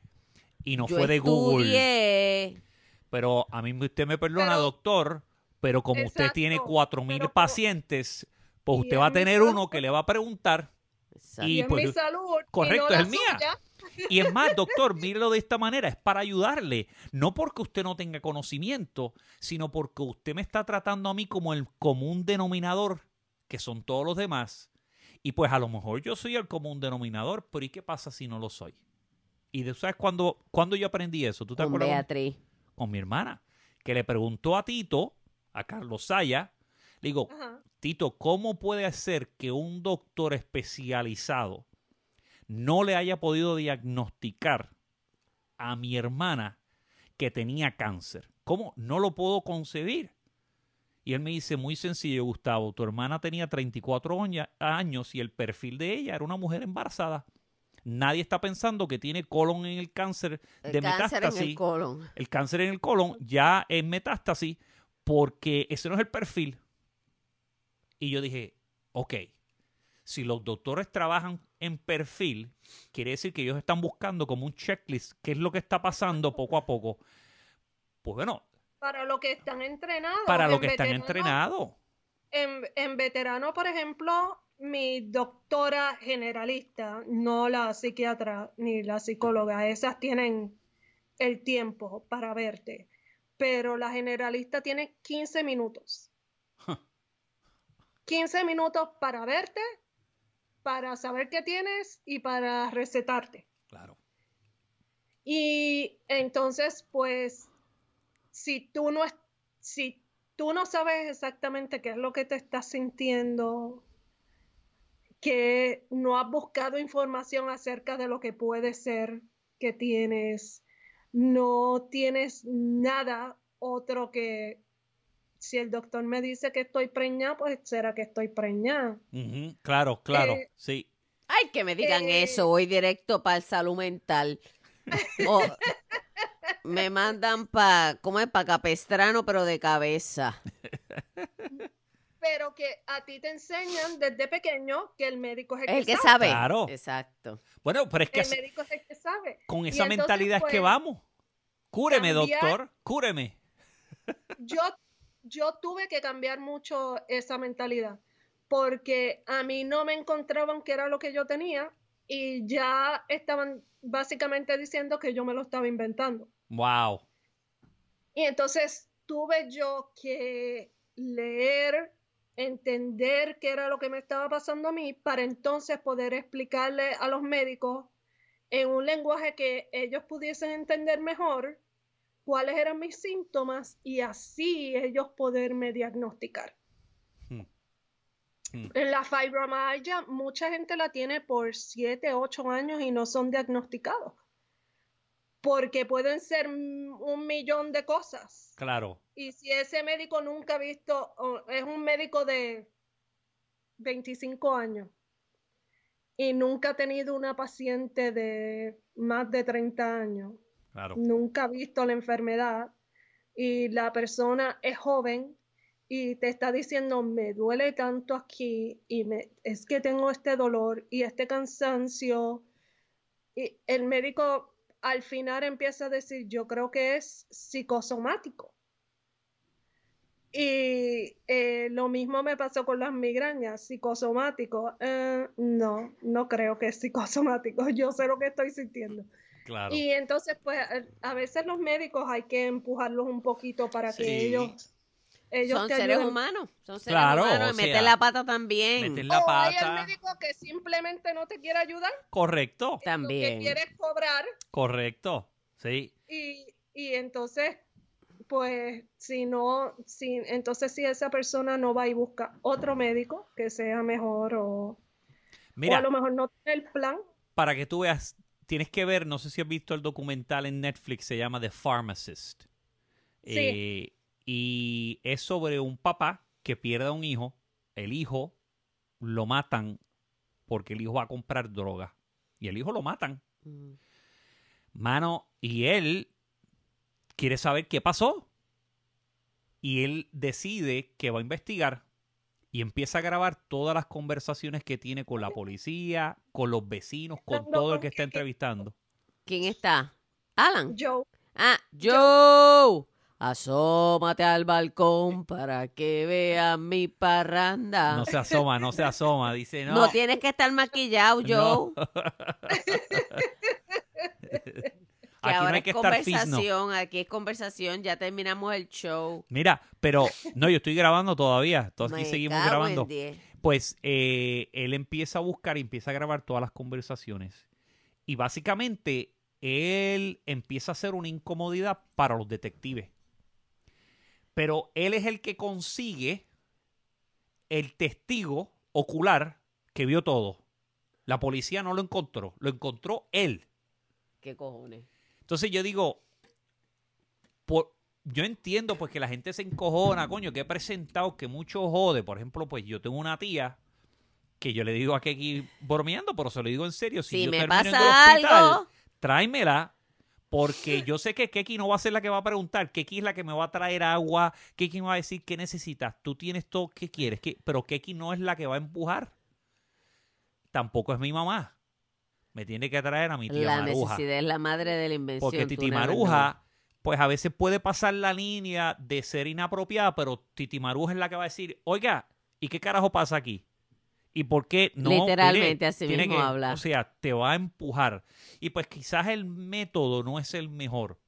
y no Yo fue de Google, pero a mí usted me perdona, Pero- doctor, pero como usted tiene cuatro mil pero como- pacientes, pues usted va a tener uno que le va a preguntar Exacto. Y Y, es pues, mi salud. y correcto, no es mía. suya. Y es más, doctor, mírelo de esta manera, es para ayudarle, no porque usted no tenga conocimiento, sino porque usted me está tratando a mí como el común denominador, que son todos los demás. Y pues a lo mejor yo soy el común denominador, pero ¿y qué pasa si no lo soy? Y de- ¿sabes cuándo, cuándo yo aprendí eso? ¿Tú te Con acuerdas? Beatriz. Con mi hermana, que le preguntó a Tito, a Carlos Saya, le digo, Ajá. Tito, ¿cómo puede ser que un doctor especializado no le haya podido diagnosticar a mi hermana que tenía cáncer? ¿Cómo? No lo puedo concebir. Y él me dice, muy sencillo, Gustavo, tu hermana tenía 34 oña- años y el perfil de ella era una mujer embarazada. Nadie está pensando que tiene colon en el cáncer El de cáncer en metástasis el colon. el cáncer en el colon ya en metástasis porque ese no es el perfil. Y yo dije, ok, si los doctores trabajan en perfil, quiere decir que ellos están buscando como un checklist qué es lo que está pasando poco a poco. Pues bueno, Para lo que están entrenados. para lo que están entrenados. En, en veterano, por ejemplo, mi doctora generalista, no la psiquiatra ni la psicóloga, esas tienen el tiempo para verte, pero la generalista tiene 15 minutos. 15 minutos para verte, para saber qué tienes y para recetarte. Claro. Y entonces, pues, si tú no, si tú no sabes exactamente qué es lo que te estás sintiendo, que no has buscado información acerca de lo que puede ser que tienes, no tienes nada otro que si el doctor me dice que estoy preñada, pues será que estoy preñada. Claro, claro. Eh, sí. Ay, que me digan Eh. eso. Voy directo para el salud mental. O me mandan para, ¿cómo es? Para Capestrano, pero de cabeza. Pero que a ti te enseñan desde pequeño que el médico es el, El que sabe. sabe. Claro. Exacto. Bueno, pero es que El médico es el que sabe. con esa entonces, mentalidad es que pues, vamos. Cúreme, cambiar- doctor. Cúreme. yo, yo tuve que cambiar mucho esa mentalidad porque a mí no me encontraban qué era lo que yo tenía y ya estaban básicamente diciendo que yo me lo estaba inventando. Wow. Y entonces tuve yo que leer, entender qué era lo que me estaba pasando a mí para entonces poder explicarle a los médicos en un lenguaje que ellos pudiesen entender mejor cuáles eran mis síntomas y así ellos poderme diagnosticar. Hmm. Hmm. En la fibromialgia, mucha gente la tiene por 7, 8 años y no son diagnosticados. Porque pueden ser un millón de cosas. Claro. Y si ese médico nunca ha visto, o es un médico de 25 años y nunca ha tenido una paciente de más de 30 años, Nunca ha visto la enfermedad y la persona es joven y te está diciendo, me duele tanto aquí y me, es que tengo este dolor y este cansancio. Y el médico al final empieza a decir, yo creo que es psicosomático. Y eh, lo mismo me pasó con las migrañas, psicosomático. Eh, no, no creo que es psicosomático. Yo sé lo que estoy sintiendo. Claro. Y entonces, pues, a- a veces los médicos hay que empujarlos un poquito para Sí. que ellos, ellos Son te seres ayuden. humanos. Son seres Claro, humanos. o Y meten sea, la pata también. Meten la O hay el pata. médico que simplemente no te quiere ayudar, Correcto. que También. quiere cobrar Correcto. Sí. y, y entonces, pues, si no, si, entonces si esa persona no va y busca otro médico que sea mejor o, o a lo mejor no tiene el plan. para que tú veas, tienes que ver, no sé si has visto el documental en Netflix, se llama The Pharmacist. Sí. Eh, y es sobre un papá que pierde a un hijo. El hijo lo matan porque el hijo va a comprar droga. Y el hijo lo matan. Mm. Mano, y él quiere saber qué pasó. Y él decide que va a investigar y empieza a grabar todas las conversaciones que tiene con la policía, con los vecinos, con No, todo el que está entrevistando. ¿Quién está? Alan. Joe, Ah, Joe. Asómate al balcón para que veas mi parranda. No se asoma, no se asoma. Dice, no. No tienes que estar maquillado, Joe. No. Que Aquí no ahora hay es estar conversación, aquí es conversación, ya terminamos el show. Mira, pero no, yo estoy grabando todavía. Todos aquí seguimos grabando. Pues eh, él empieza a buscar y empieza a grabar todas las conversaciones. Y básicamente él empieza a hacer una incomodidad para los detectives. Pero él es el que consigue el testigo ocular que vio todo. La policía no lo encontró, lo encontró él. ¿Qué cojones? Entonces yo digo, por, yo entiendo pues que la gente se encojona, coño, que he presentado que mucho jode. Por ejemplo, pues yo tengo una tía que yo le digo a Keki bromeando, pero se lo digo en serio. Si, Si, yo me termino en el pasa hospital, algo, tráemela. Porque yo sé que Keki no va a ser la que va a preguntar. Keki es la que me va a traer agua. Keki me va a decir qué necesitas. Tú tienes todo que quieres. ¿Qué? Pero Keki no es la que va a empujar. Tampoco es mi mamá. Me tiene que traer a mi tía la Maruja. necesidad es la madre de la invención. Porque Titi. Maruja, pues a veces puede pasar la línea de ser inapropiada, pero Titi Maruja es la que va a decir, oiga, ¿y qué carajo pasa aquí? ¿Y por qué no? Literalmente, Mire, así mismo que- habla. O sea, te va a empujar. Y pues quizás el método no es el mejor,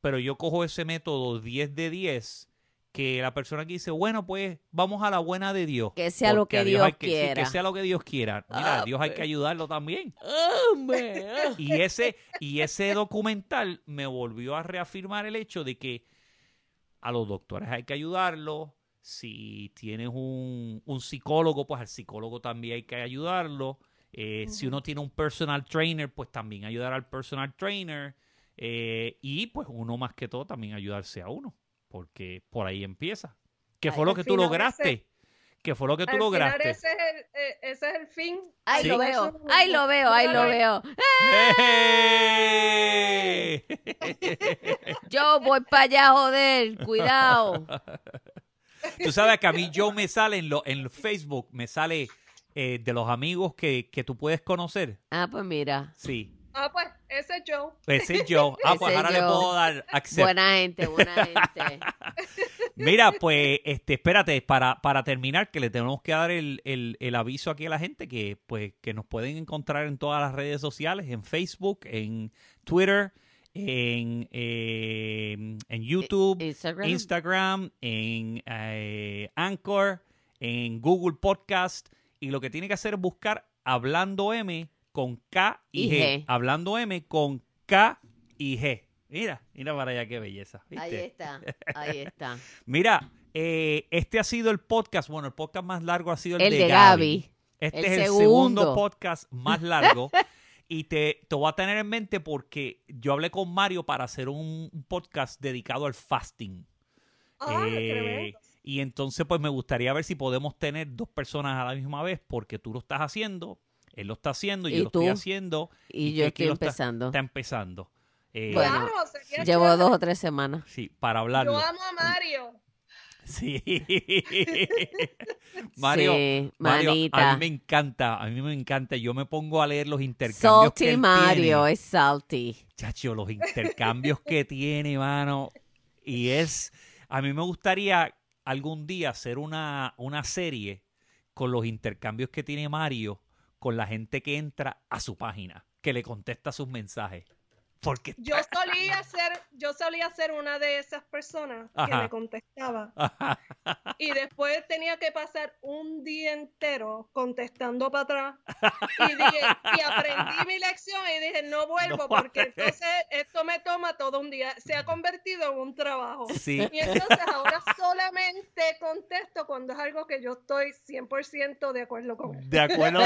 pero yo cojo ese método 10 de 10 que la persona que dice, bueno, pues vamos a la buena de Dios. Que sea lo que Dios sí, quiera. que sea lo que Dios quiera. Mira, Ah, Dios hay pues. que ayudarlo también. Hombre, ah. Y ese, y ese documental me volvió a reafirmar el hecho de que a los doctores hay que ayudarlos. Si tienes un, un psicólogo, pues al psicólogo también hay que ayudarlo. Eh, Si uno tiene un personal trainer, pues también ayudar al personal trainer. Eh, y pues uno más que todo también ayudarse a uno. Porque por ahí empieza. ¿Qué Ay, fue lo que tú lograste? ese- ¿Qué fue lo que tú lograste? ese es el, eh, ese es el fin. Ahí Sí. lo veo, ahí lo veo, ahí lo veo. ¡Eh! Yo voy para allá, joder, cuidado. Tú sabes que a mí yo me sale en, lo, en Facebook, me sale eh, de los amigos que, que tú puedes conocer. Ah, pues mira, Sí. Ah, pues, ese es Joe. Ese es yo. Ah, Ese pues es ahora le puedo dar acceso. buena gente, buena gente. Mira, pues, este, espérate, para, para terminar, que le tenemos que dar el, el- el aviso aquí a la gente que, pues, que nos pueden encontrar en todas las redes sociales, en Facebook, en Twitter, en, eh, en YouTube, Instagram. Instagram, en eh, Anchor, en Google Podcast. Y lo que tiene que hacer es buscar Hablando M con K y Y G. G. Hablando M con K y G. Mira, mira para allá qué belleza. ¿viste? Ahí está, ahí está. Mira, eh, este ha sido el podcast. Bueno, el podcast más largo ha sido el, El de, de Gaby. Gaby. Este El es el segundo. segundo podcast más largo. y te, te voy a tener en mente porque yo hablé con Mario para hacer un, podcast dedicado al fasting. Ah, Eh, y entonces, pues me gustaría ver si podemos tener dos personas a la misma vez, porque tú lo estás haciendo, él lo está haciendo, yo lo estoy haciendo. Y yo estoy está- empezando. Está, empezando. Eh, Bueno, Claro, Llevo chévere. dos o tres semanas. Sí, para hablarlo. Yo amo a Mario. Sí. Mario, sí, Mario, manita. a mí me encanta, a mí me encanta. Yo me pongo a leer los intercambios que Salty él Mario, tiene. es salty. Chacho, los intercambios que tiene, mano. Y es, a mí me gustaría algún día hacer una, una serie con los intercambios que tiene Mario con la gente que entra a su página, que le contesta sus mensajes. Porque Yo solía ser, yo solía ser una de esas personas que le contestaba. Y después tenía que pasar un día entero contestando para atrás. Y, dije, y aprendí mi lección y dije, no vuelvo No porque entonces esto me toma todo un día. Se ha convertido en un trabajo. sí, Y entonces ahora solamente contesto cuando es algo que yo estoy 100% de acuerdo con él. de acuerdo.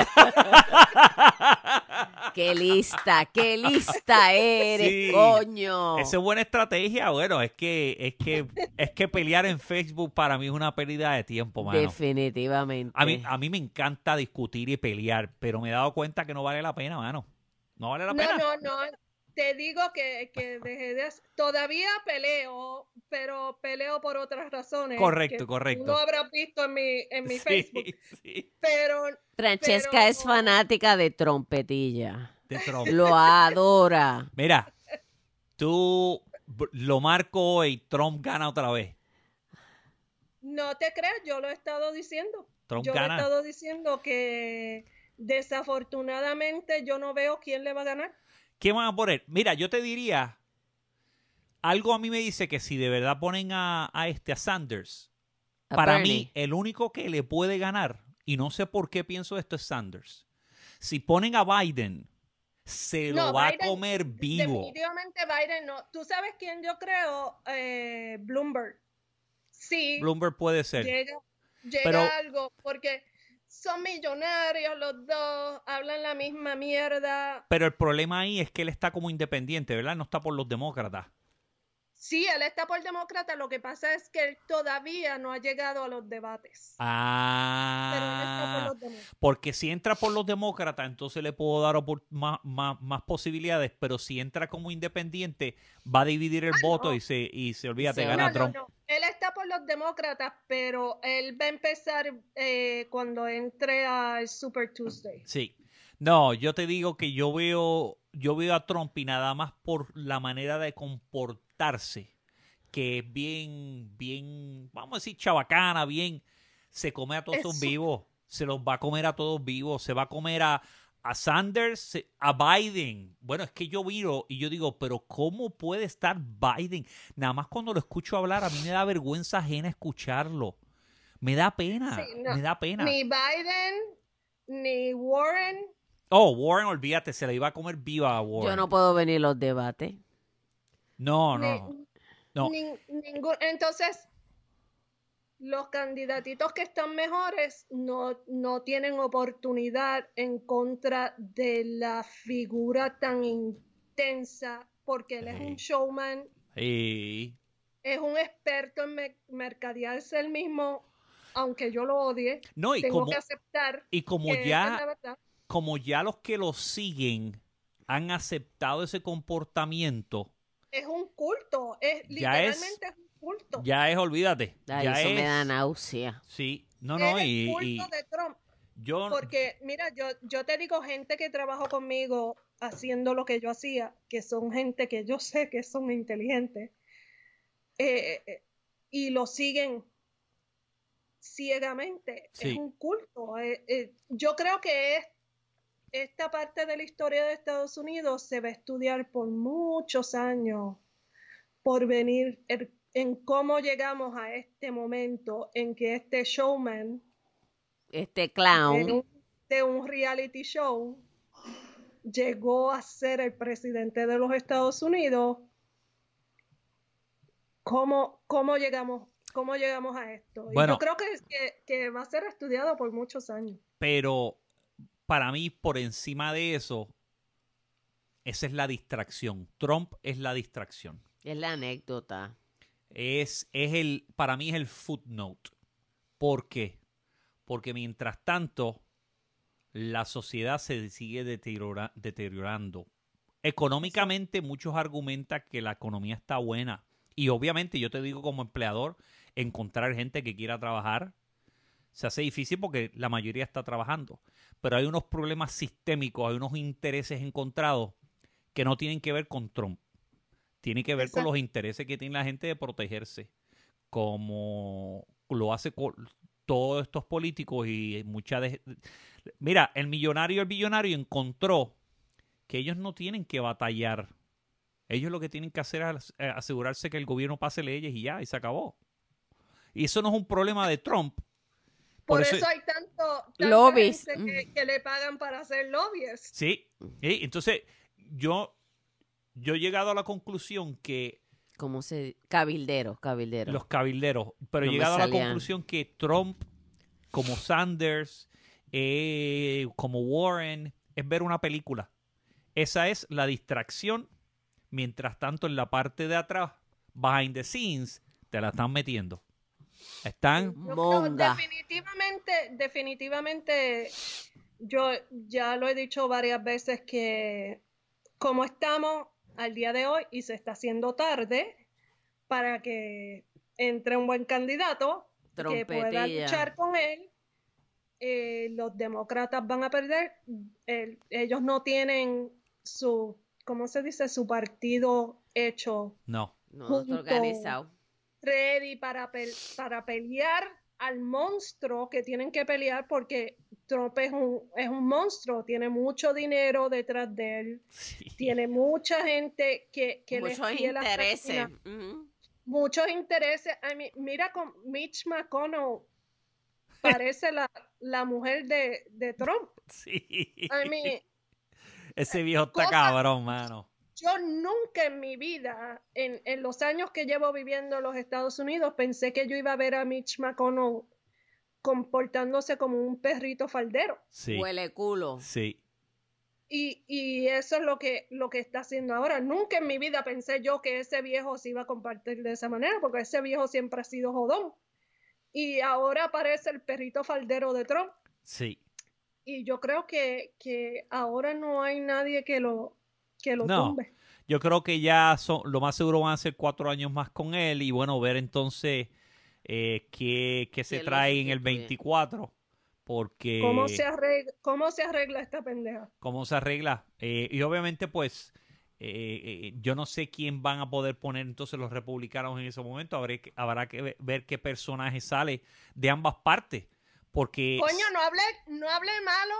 Qué lista, qué lista eres, Sí. coño. Esa es buena estrategia. Bueno, es que, es que, es que pelear en Facebook para mí es una pérdida de tiempo, mano. Definitivamente. A mí, a mí me encanta discutir y pelear, pero me he dado cuenta que no vale la pena, mano. No vale la No, pena. no, no. Te digo que, que dejé de hacer- Todavía peleo, pero peleo por otras razones. Correcto, que correcto. No habrás visto en mi, en mi Sí, Facebook. sí, Pero Francesca pero- es fanática de trompetilla. De Trump. Lo adora. Mira, tú lo marco hoy, Trump gana otra vez. no te creas, yo lo he estado diciendo. Trump yo lo he gana. estado diciendo que desafortunadamente yo no veo quién le va a ganar. ¿Qué van a poner? Mira, yo te diría, algo a mí me dice que si de verdad ponen a, a este, a Sanders, A para Bernie. mí el único que le puede ganar, y no sé por qué pienso esto, es Sanders. Si ponen a Biden, se No, lo va Biden a comer vivo. Definitivamente Biden no. ¿Tú sabes quién yo creo? Eh, Bloomberg. Sí, Bloomberg puede ser. llega, llega Pero- algo, porque son millonarios los dos, hablan la misma mierda. Pero el problema ahí es que él está como independiente, ¿verdad? No está por los demócratas. Sí, él está por demócrata, lo que pasa es que él todavía no ha llegado a los debates. Pero él está por Ah, los porque si entra por los demócratas, entonces le puedo dar más, más, más posibilidades, pero si entra como independiente, va a dividir el voto Ah, no. y se, y se olvídate, Se gana No, no, Trump. no. Él está por los demócratas, pero él va a empezar eh, cuando entre al Super Tuesday. Sí. No, yo te digo que yo veo, yo veo a Trump y nada más por la manera de comportarse, que es bien, bien, vamos a decir, chabacana, bien, se come a todos vivos, se los va a comer a todos vivos, se va a comer a, a Sanders, a Biden. Bueno, es que yo miro y yo digo, pero ¿cómo puede estar Biden? Nada más cuando lo escucho hablar, a mí me da vergüenza ajena escucharlo. Me da pena, Sí, no. me da pena. Ni Biden, ni Warren. Oh, Warren, olvídate, se la iba a comer viva a Warren. Yo no puedo venir a los debates. No, ni- no. no. nin- ningún- entonces, los candidatitos que están mejores no, no tienen oportunidad en contra de la figura tan intensa, porque él es Sí. un showman, Sí. es un experto en me- mercadearse él mismo, aunque yo lo odie, No, y tengo como, que aceptar y como que ya, como ya los que lo siguen han aceptado ese comportamiento, Es un culto, es Ya es- literalmente es, un culto. ya es, olvídate. Ay, ya eso es. me da náusea. Sí, no, es no, el y, culto y de Trump. yo, Porque, mira, yo, yo te digo, gente que trabajó conmigo haciendo lo que yo hacía, que son gente que yo sé que son inteligentes, eh, eh, y lo siguen ciegamente. Sí. Es un culto. eh, eh, yo creo que es, esta parte de la historia de Estados Unidos se va a estudiar por muchos años por venir el- en cómo llegamos a este momento en que este showman Este clown. un, de un reality show llegó a ser el presidente de los Estados Unidos. ¿Cómo, cómo llegamos, cómo llegamos a esto? Y Bueno. yo creo que, que, que va a ser estudiado por muchos años. pero para mí, por encima de eso, esa es la distracción. Trump es la distracción. Es la anécdota. es, es el, para mí es el footnote. ¿Por qué? Porque mientras tanto, la sociedad se sigue deteriora- deteriorando. Económicamente, muchos argumentan que la economía está buena. Y obviamente, yo te digo como empleador, encontrar gente que quiera trabajar se hace difícil porque la mayoría está trabajando. Pero hay unos problemas sistémicos, hay unos intereses encontrados que no tienen que ver con Trump. Tiene que ver con los intereses que tiene la gente de protegerse, como lo hace con todos estos políticos y muchas de... Mira, el millonario y el billonario encontró que ellos no tienen que batallar. Ellos lo que tienen que hacer es eh, asegurarse que el gobierno pase leyes y ya, y se acabó. Y eso no es un problema de Trump. Por, Por eso, eso- hay tanto tanta Lobbies. gente que, que le pagan para hacer lobbies. Sí. sí, Entonces, yo, yo he llegado a la conclusión que ¿Cómo se Cabilderos, cabilderos. los cabilderos, pero No he llegado a la conclusión que Trump, como Sanders, eh, como Warren, es ver una película. Esa es la distracción. Mientras tanto, en la parte de atrás, behind the scenes, te la están metiendo. Están Monga. definitivamente, definitivamente, yo ya lo he dicho varias veces que como estamos al día de hoy y se está haciendo tarde para que entre un buen candidato que pueda luchar con él, eh, los demócratas van a perder. El- ellos no tienen su, ¿cómo se dice? Su partido hecho No. No, junto. organizado. Ready para, para pelear al monstruo que tienen que pelear porque Trump es un, es un monstruo, tiene mucho dinero detrás de él, tiene mucha gente que, que muchos le intereses. Muchos intereses. mira con Mitch McConnell, parece la, la mujer de, de, Trump. Sí. Ese viejo está cabrón, mano. Yo nunca en mi vida, en, en, los años que llevo viviendo en los Estados Unidos, pensé que yo iba a ver a Mitch McConnell comportándose como un perrito faldero. Sí. Huele culo. Sí. Y, y, eso es lo que, lo que está haciendo ahora. Nunca en mi vida pensé yo que ese viejo se iba a compartir de esa manera, porque ese viejo siempre ha sido jodón. Y ahora aparece el perrito faldero de Trump. Sí. Y yo creo que, que ahora no hay nadie que lo, que lo no, Yo creo que ya son, lo más seguro van a ser cuatro años más con él y bueno, ver entonces eh, qué, qué se trae en el 24. Porque... ¿Cómo se arregla, cómo se arregla esta pendeja? ¿Cómo se arregla? Eh, y obviamente pues eh, yo no sé quién van a poder poner entonces los republicanos en ese momento. Habrá que, habrá que ver qué personaje sale de ambas partes. Porque... Coño, no hable, no hable malo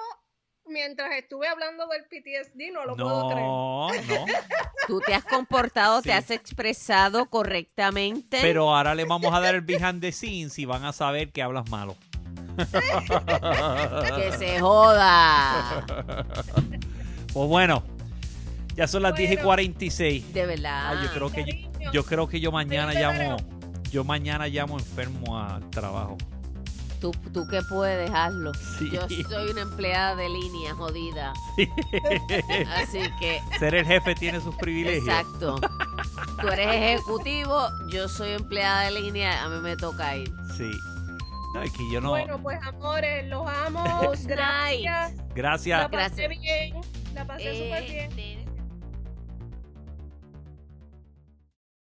mientras estuve hablando del PTSD, no lo puedo creer. No, no. Tú te has comportado, te has expresado correctamente. Pero ahora le vamos a dar el behind the scenes y van a saber que hablas malo. que se joda. Pues bueno, ya son las 10 y 46. De verdad. yo creo que yo, creo que yo mañana llamo, yo mañana llamo enfermo al trabajo. Tú, tú que puedes, hazlo. Yo soy una empleada de línea jodida. Así que. Ser el jefe tiene sus privilegios. Exacto. Tú eres ejecutivo, yo soy empleada de línea, a mí me toca ir. Sí. No, es que yo no. Bueno, pues amores, los amo. Gracias. Gracias. La pasé bien. La pasé súper bien.